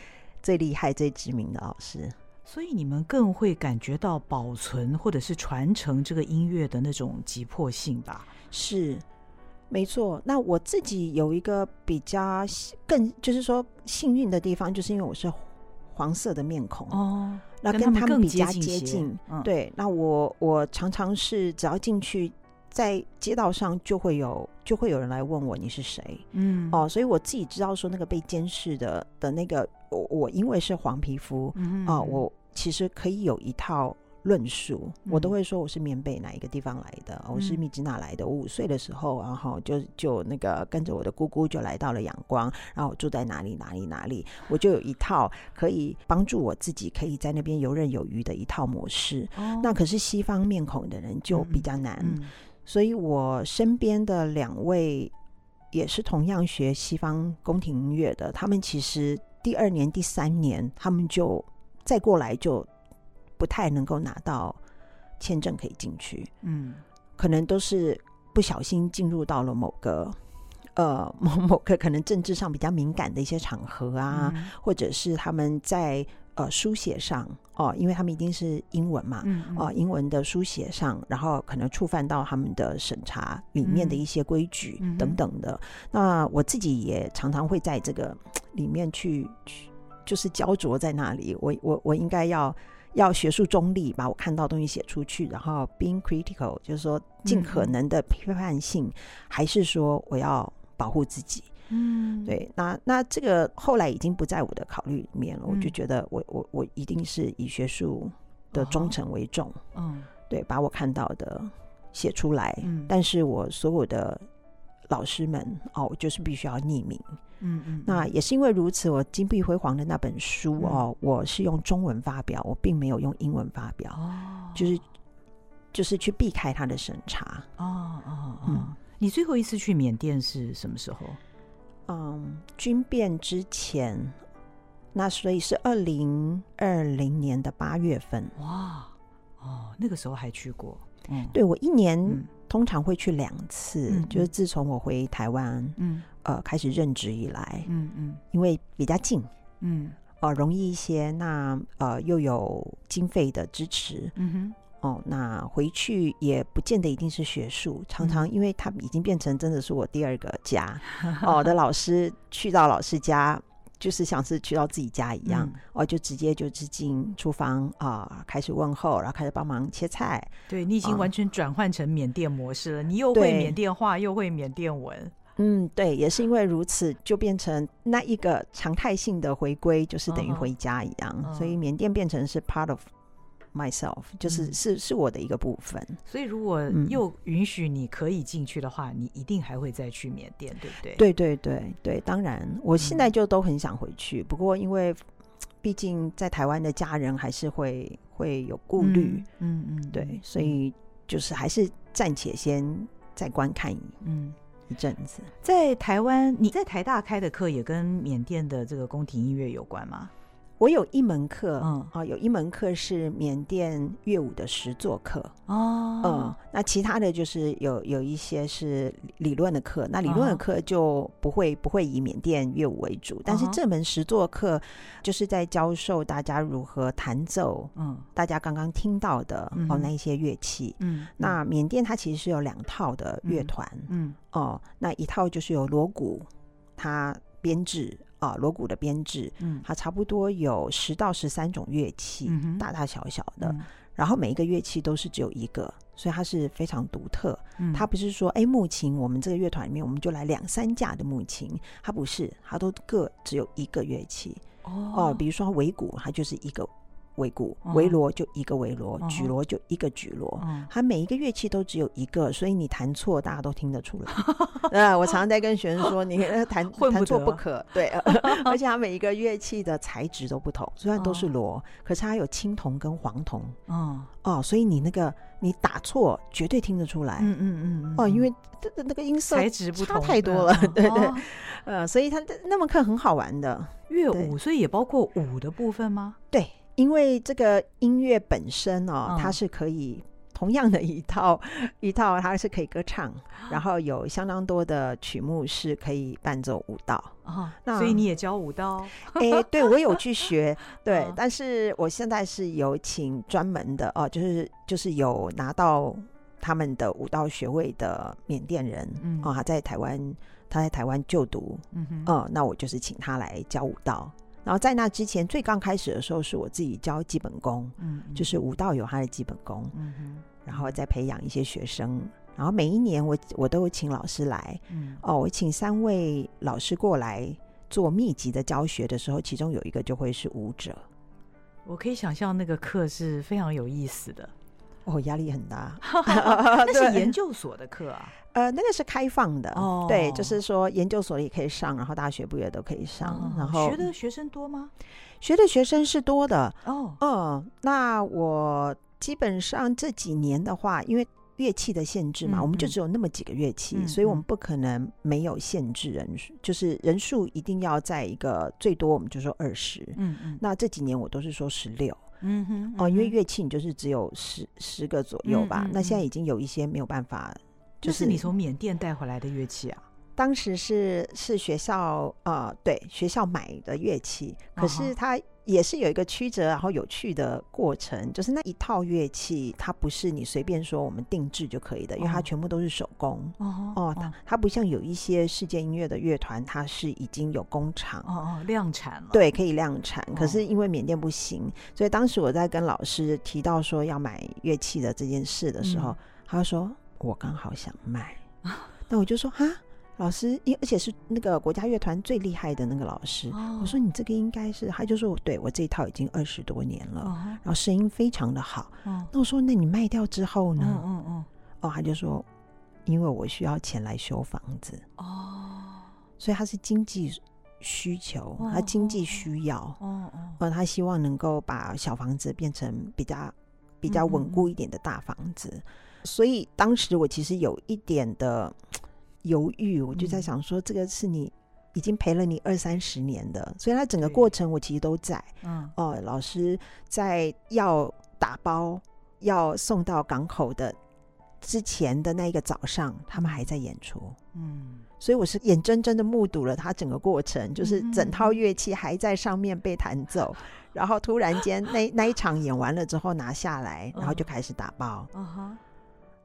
最厉害、最知名的老师。所以你们更会感觉到保存或者是传承这个音乐的那种急迫性吧？是，没错。那我自己有一个比较更就是说幸运的地方，就是因为我是。黄色的面孔哦，那跟他们比较接近。嗯、对，那我我常常是只要进去，在街道上就会有就会有人来问我你是谁？嗯，哦，所以我自己知道说那个被监视的的那个我我因为是黄皮肤，嗯啊、呃，我其实可以有一套。论述，我都会说我是缅北哪一个地方来的，嗯、我是密支那来的。我五岁的时候，然后就就那个跟着我的姑姑就来到了阳光，然后我住在哪里哪里哪里，我就有一套可以帮助我自己可以在那边游刃有余的一套模式。哦、那可是西方面孔的人就比较难，嗯嗯、所以我身边的两位也是同样学西方宫廷音乐的，他们其实第二年、第三年，他们就再过来就。不太能够拿到签证可以进去，嗯，可能都是不小心进入到了某个呃某某个可能政治上比较敏感的一些场合啊，嗯、或者是他们在呃书写上哦，因为他们一定是英文嘛，哦，英文的书写上，然后可能触犯到他们的审查里面的一些规矩等等的。那我自己也常常会在这个 里面去去，就是焦灼在那里，我我我应该要。要学术中立，把我看到的东西写出去，然后 being critical，就是说尽可能的批判性，嗯、还是说我要保护自己？嗯，对。那那这个后来已经不在我的考虑里面了。嗯、我就觉得我我我一定是以学术的忠诚为重。嗯，对，把我看到的写出来。嗯，但是我所有的老师们哦，就是必须要匿名。嗯嗯，那也是因为如此，我金碧辉煌的那本书哦，嗯、我是用中文发表，我并没有用英文发表，哦，就是就是去避开他的审查。哦哦哦，嗯，你最后一次去缅甸是什么时候？嗯，军变之前，那所以是二零二零年的八月份。哇，哦，那个时候还去过。嗯，对，我一年。嗯。通常会去两次，嗯、就是自从我回台湾，嗯，呃，开始任职以来，嗯嗯，因为比较近，嗯，呃，容易一些，那呃又有经费的支持，嗯哼，哦，那回去也不见得一定是学术，常常因为他已经变成真的是我第二个家，哦，我的老师去到老师家。就是像是去到自己家一样，嗯、哦，就直接就是进厨房啊、呃，开始问候，然后开始帮忙切菜。对，你已经完全转换成缅甸模式了，嗯、你又会缅甸话，又会缅甸文。嗯，对，也是因为如此，就变成那一个常态性的回归，就是等于回家一样，嗯、所以缅甸变成是 part of。Myself 就是是是我的一个部分，所以如果又允许你可以进去的话，嗯、你一定还会再去缅甸，对不对？对对对对，当然，我现在就都很想回去，嗯、不过因为毕竟在台湾的家人还是会会有顾虑，嗯嗯，嗯。对，所以就是还是暂且先再观看一嗯。一阵子。在台湾，你在台大开的课也跟缅甸的这个宫廷音乐有关吗？我有一门课，嗯，啊，有一门课是缅甸乐舞的实作课，哦，嗯，那其他的就是有有一些是理论的课，那理论的课就不会不会以缅甸乐舞为主，但是这门实作课就是在教授大家如何弹奏，嗯，大家刚刚听到的哦那一些乐器，嗯，那缅甸它其实是有两套的乐团，嗯，哦，那一套就是有锣鼓，它编制。啊，锣鼓的编制，嗯，它差不多有十到十三种乐器，嗯、大大小小的，嗯、然后每一个乐器都是只有一个，所以它是非常独特。嗯、它不是说，哎，木琴，我们这个乐团里面我们就来两三架的木琴，它不是，它都各只有一个乐器。哦，哦，比如说尾鼓，它就是一个尾鼓，围锣就一个围锣，举锣就一个举锣。它每一个乐器都只有一个，所以你弹错，大家都听得出来。啊，我常常在跟学生说，你弹 弹错不可。对，而且它每一个乐器的材质都不同，虽然都是锣，可是它有青铜跟黄铜。哦哦，所以你那个你打错，绝对听得出来。嗯嗯嗯哦，因为这那个音色材质不同，差太多了。对对，呃，所以它那门课很好玩的乐舞，所以也包括舞的部分吗？对。因为这个音乐本身哦，它是可以同样的一套 一套，它是可以歌唱，然后有相当多的曲目是可以伴奏舞蹈啊。那所以你也教舞蹈？哎，对，我有去学，对，但是我现在是有请专门的哦，就是就是有拿到他们的舞蹈学位的缅甸人，嗯，哦，他在台湾，他在台湾就读，嗯哼，嗯，那我就是请他来教舞蹈。然后在那之前，最刚开始的时候，是我自己教基本功，嗯，就是舞蹈有它的基本功，嗯哼，然后再培养一些学生。然后每一年我我都有请老师来，嗯，哦，我请三位老师过来做密集的教学的时候，其中有一个就会是舞者。我可以想象那个课是非常有意思的，哦，压力很大，那是研究所的课啊。呃，那个是开放的，哦、对，就是说研究所也可以上，然后大学部也都可以上。哦、然后学的学生多吗？学的学生是多的。哦，嗯，那我基本上这几年的话，因为乐器的限制嘛，嗯、我们就只有那么几个乐器，嗯、所以我们不可能没有限制人数，嗯、就是人数一定要在一个最多，我们就说二十。嗯嗯。那这几年我都是说十六。嗯哼。哦，因为乐器你就是只有十十个左右吧？那现在已经有一些没有办法。就是你从缅甸带回来的乐器啊？当时是是学校呃，对，学校买的乐器，可是它也是有一个曲折然后有趣的过程。就是那一套乐器，它不是你随便说我们定制就可以的，因为它全部都是手工。哦哦，它它不像有一些世界音乐的乐团，它是已经有工厂哦哦量产了，对，可以量产。可是因为缅甸不行，所以当时我在跟老师提到说要买乐器的这件事的时候，他说。我刚好想卖，那我就说哈，老师，因而且是那个国家乐团最厉害的那个老师，我说你这个应该是，他就说对，我这一套已经二十多年了，然后声音非常的好。那我说那你卖掉之后呢？嗯嗯哦，他就说因为我需要钱来修房子哦，所以他是经济需求，他经济需要，哦哦，他希望能够把小房子变成比较比较稳固一点的大房子。所以当时我其实有一点的犹豫，我就在想说，这个是你已经陪了你二三十年的，所以他整个过程我其实都在。嗯，哦，老师在要打包要送到港口的之前的那一个早上，他们还在演出。嗯，所以我是眼睁睁的目睹了他整个过程，就是整套乐器还在上面被弹奏，然后突然间那那一场演完了之后拿下来，然后就开始打包。嗯哼。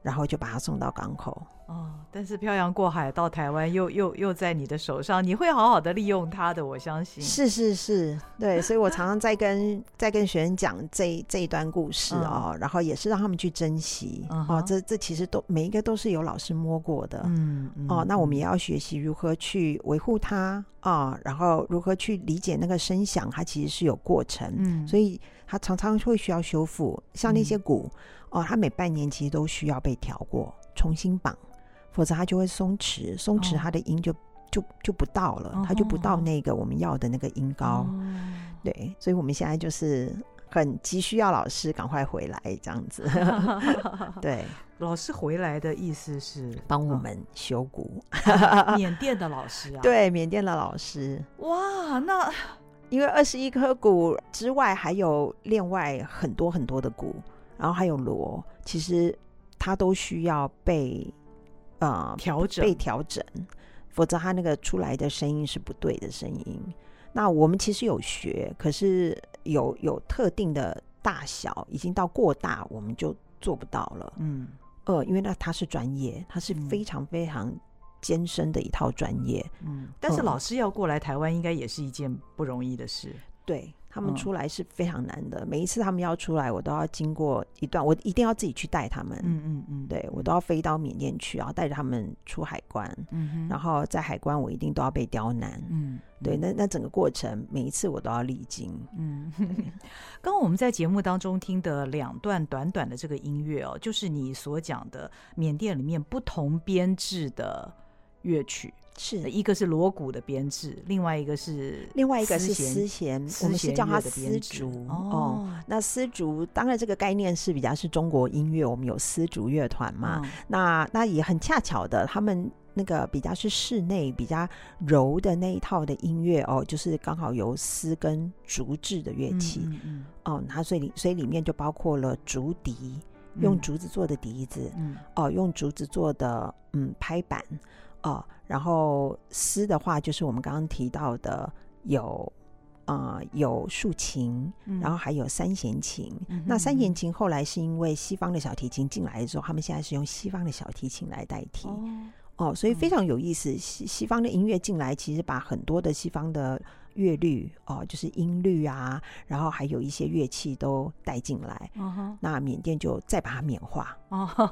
然后就把它送到港口。哦，但是漂洋过海到台湾，又又又在你的手上，你会好好的利用它的，我相信。是是是，对，所以我常常在跟在跟学生讲这这一段故事哦，嗯、然后也是让他们去珍惜、嗯、哦。这这其实都每一个都是有老师摸过的，嗯，嗯哦，那我们也要学习如何去维护它啊、哦，然后如何去理解那个声响，它其实是有过程，嗯，所以它常常会需要修复，像那些鼓。嗯哦，它每半年其实都需要被调过，重新绑，否则它就会松弛，松弛它的音就、哦、就就不到了，它就不到那个我们要的那个音高。哦、对，所以我们现在就是很急需要老师赶快回来这样子。对，老师回来的意思是帮我们修鼓，缅 甸的老师啊？对，缅甸的老师。哇，那因为二十一颗鼓之外，还有另外很多很多的鼓。然后还有螺，其实它都需要被呃调整，被调整，否则它那个出来的声音是不对的声音。那我们其实有学，可是有有特定的大小，已经到过大，我们就做不到了。嗯，呃，因为那它是专业，它是非常非常艰深的一套专业。嗯，但是老师要过来台湾，应该也是一件不容易的事。对。他们出来是非常难的。嗯、每一次他们要出来，我都要经过一段，我一定要自己去带他们。嗯嗯嗯，对我都要飞到缅甸去，然后带着他们出海关。嗯，然后在海关我一定都要被刁难。嗯，对，那那整个过程每一次我都要历经。嗯，刚刚我们在节目当中听的两段短短的这个音乐哦，就是你所讲的缅甸里面不同编制的乐曲。是一个是锣鼓的编制，另外一个是另外一个是丝弦，我们是叫它丝竹哦，哦。那丝竹当然这个概念是比较是中国音乐，我们有丝竹乐团嘛。哦、那那也很恰巧的，他们那个比较是室内比较柔的那一套的音乐哦，就是刚好由丝跟竹制的乐器。嗯，嗯，嗯哦，它所以所以里面就包括了竹笛，用竹子做的笛子，嗯，哦，用竹子做的嗯拍板。哦，然后丝的话，就是我们刚刚提到的有，呃，有竖琴，嗯、然后还有三弦琴。嗯、那三弦琴后来是因为西方的小提琴进来的时候，他们现在是用西方的小提琴来代替。哦，哦，所以非常有意思。西西方的音乐进来，其实把很多的西方的。乐律哦，就是音律啊，然后还有一些乐器都带进来。那缅甸就再把它缅化，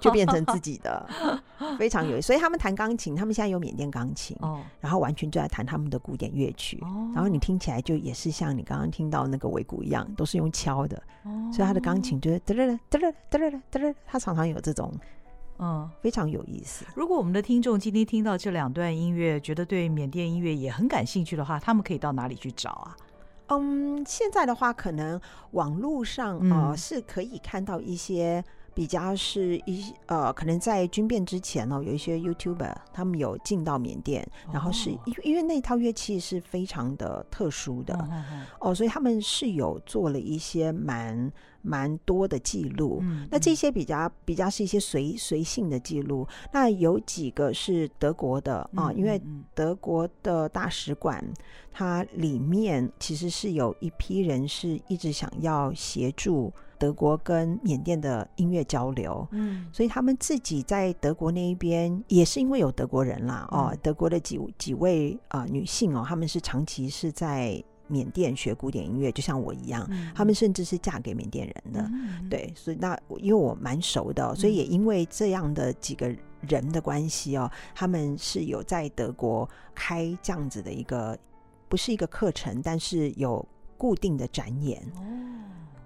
就变成自己的，非常有。所以他们弹钢琴，他们现在有缅甸钢琴，然后完全就在弹他们的古典乐曲。然后你听起来就也是像你刚刚听到那个尾鼓一样，都是用敲的。所以他的钢琴就是哒哒哒哒哒哒哒，他常常有这种。嗯，非常有意思。如果我们的听众今天听到这两段音乐，觉得对缅甸音乐也很感兴趣的话，他们可以到哪里去找啊？嗯，现在的话，可能网络上啊、呃、是可以看到一些。比较是一呃，可能在军变之前呢、哦，有一些 YouTuber 他们有进到缅甸，然后是因为因为那套乐器是非常的特殊的、嗯、哦，所以他们是有做了一些蛮蛮多的记录。嗯、那这些比较比较是一些随随性的记录。那有几个是德国的啊，嗯、因为德国的大使馆它里面其实是有一批人是一直想要协助。德国跟缅甸的音乐交流，嗯，所以他们自己在德国那一边也是因为有德国人啦，哦，嗯、德国的几几位啊、呃、女性哦，他们是长期是在缅甸学古典音乐，就像我一样，嗯、他们甚至是嫁给缅甸人的，嗯、对，所以那因为我蛮熟的，所以也因为这样的几个人的关系哦，他们是有在德国开这样子的一个，不是一个课程，但是有固定的展演。哦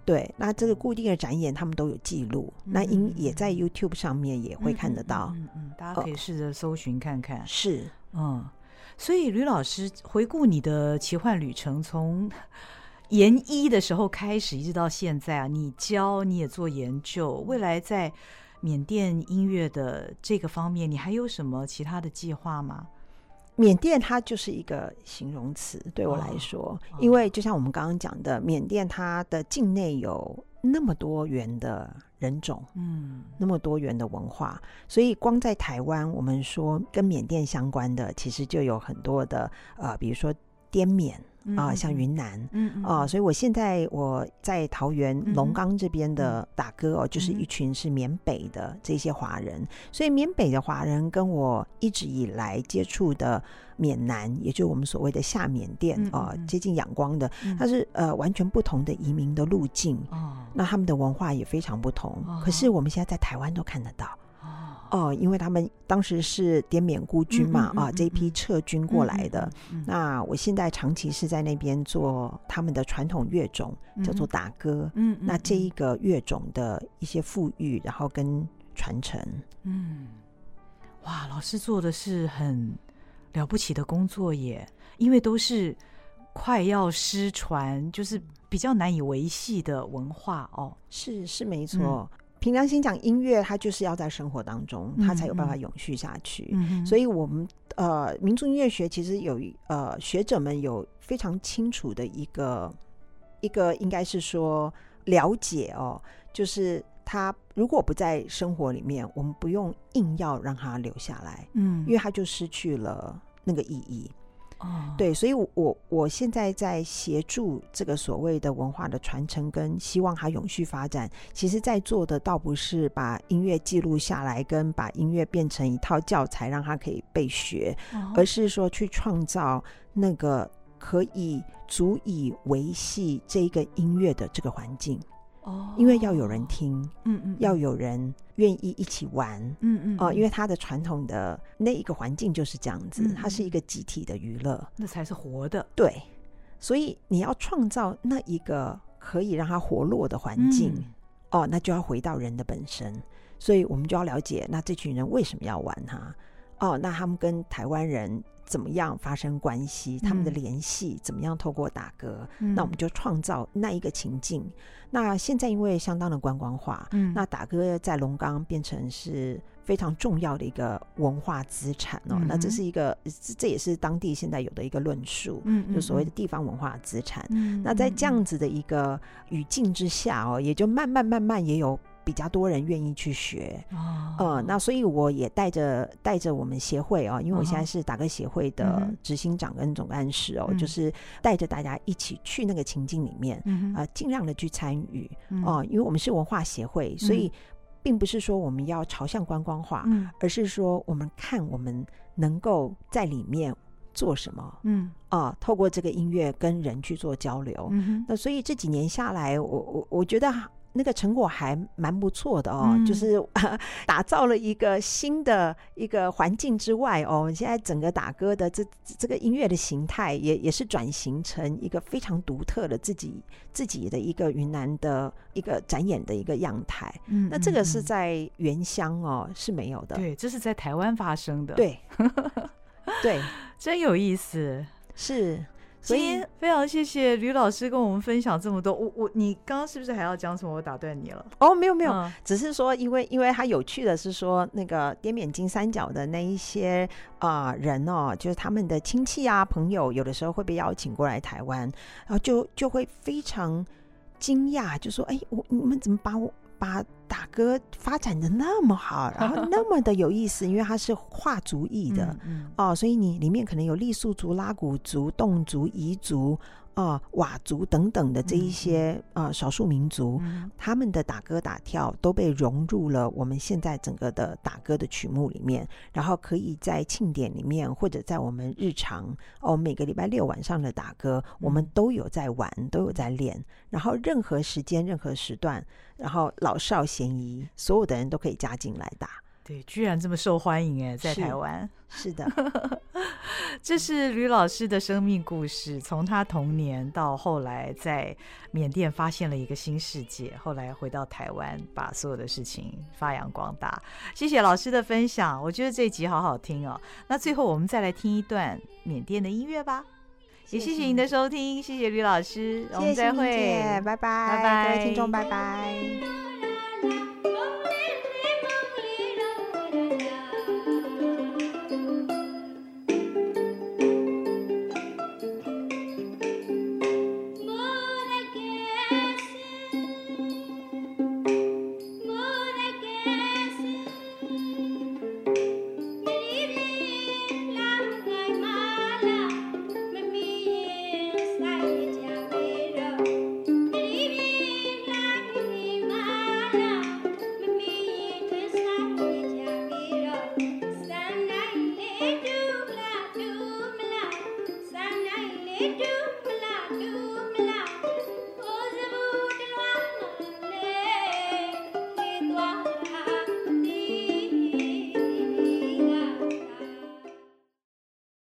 对，那这个固定的展演，他们都有记录，嗯、那应也在 YouTube 上面也会看得到，嗯嗯，嗯，嗯，大家可以试着搜寻看看。呃、是，嗯，所以吕老师回顾你的奇幻旅程，从 研一的时候开始，一直到现在啊，你教你也做研究，未来在缅甸音乐的这个方面，你还有什么其他的计划吗？缅甸它就是一个形容词，对我来说，因为就像我们刚刚讲的，缅甸它的境内有那么多元的人种，嗯，那么多元的文化，所以光在台湾，我们说跟缅甸相关的，其实就有很多的，呃，比如说滇缅。啊、呃，像云南，嗯嗯，啊、呃，所以我现在我在桃园龙岗这边的打歌哦，嗯、就是一群是缅北的这些华人，嗯、所以缅北的华人跟我一直以来接触的缅南，也就是我们所谓的下缅甸啊、呃，接近仰光的，它是呃完全不同的移民的路径，哦，那他们的文化也非常不同，哦、可是我们现在在台湾都看得到。哦，因为他们当时是滇缅孤军嘛，嗯嗯嗯、啊，这一批撤军过来的。那我现在长期是在那边做他们的传统乐种，嗯、叫做打歌。嗯，嗯那这一个乐种的一些富裕，然后跟传承。嗯，哇，老师做的是很了不起的工作耶，因为都是快要失传，就是比较难以维系的文化哦。是是没错。嗯凭良心讲，音乐它就是要在生活当中，它才有办法永续下去。所以我们呃，民族音乐学其实有呃学者们有非常清楚的一个一个，应该是说了解哦，就是它如果不在生活里面，我们不用硬要让它留下来，嗯，因为它就失去了那个意义。哦，对，所以我，我我现在在协助这个所谓的文化的传承，跟希望它永续发展。其实，在做的倒不是把音乐记录下来，跟把音乐变成一套教材让它可以被学，哦、而是说去创造那个可以足以维系这个音乐的这个环境。哦，因为要有人听，嗯嗯，要有人愿意一起玩，嗯嗯，哦，因为它的传统的那一个环境就是这样子，它是一个集体的娱乐，那才是活的。对，所以你要创造那一个可以让它活络的环境，哦，那就要回到人的本身，所以我们就要了解，那这群人为什么要玩它？哦，那他们跟台湾人。怎么样发生关系？他们的联系怎么样透过打歌？嗯、那我们就创造那一个情境。那现在因为相当的观光化，嗯，那打歌在龙岗变成是非常重要的一个文化资产哦。嗯、那这是一个，这也是当地现在有的一个论述，嗯，就所谓的地方文化资产。嗯，那在这样子的一个语境之下哦，也就慢慢慢慢也有。比较多人愿意去学，哦、呃，那所以我也带着带着我们协会哦，因为我现在是打歌协会的执行长跟总干事哦，嗯、就是带着大家一起去那个情境里面，啊、呃，尽量的去参与哦、呃，因为我们是文化协会，所以并不是说我们要朝向观光化，嗯、而是说我们看我们能够在里面做什么，嗯。啊、呃，透过这个音乐跟人去做交流，嗯、那所以这几年下来，我我我觉得。那个成果还蛮不错的哦，嗯、就是 打造了一个新的一个环境之外哦，现在整个打歌的这这个音乐的形态也也是转型成一个非常独特的自己自己的一个云南的一个展演的一个样态。嗯，那这个是在原乡哦是没有的，对，这是在台湾发生的，对，对，真有意思，是。今天非常谢谢吕老师跟我们分享这么多。我我你刚刚是不是还要讲什么？我打断你了。哦，没有没有，嗯、只是说因为因为他有趣的是说那个滇缅金三角的那一些啊、呃、人哦，就是他们的亲戚啊朋友，有的时候会被邀请过来台湾，然后就就会非常惊讶，就说：“哎，我你们怎么把我？”把打歌发展的那么好，然 后那么的有意思，因为它是跨族裔的，嗯嗯、哦，所以你里面可能有傈僳族、拉祜族、侗族、彝族。啊，佤族等等的这一些啊少数民族，嗯、他们的打歌打跳都被融入了我们现在整个的打歌的曲目里面，然后可以在庆典里面或者在我们日常哦每个礼拜六晚上的打歌，我们都有在玩，都有在练，然后任何时间、任何时段，然后老少咸宜，所有的人都可以加进来打。对，居然这么受欢迎哎，在台湾。是，是的，这是吕老师的生命故事，从他童年到后来在缅甸发现了一个新世界，后来回到台湾，把所有的事情发扬光大。谢谢老师的分享，我觉得这一集好好听哦。那最后我们再来听一段缅甸的音乐吧。也谢谢您的收听，谢谢吕老师，我们再会，谢谢拜拜，拜拜，各位听众，拜拜。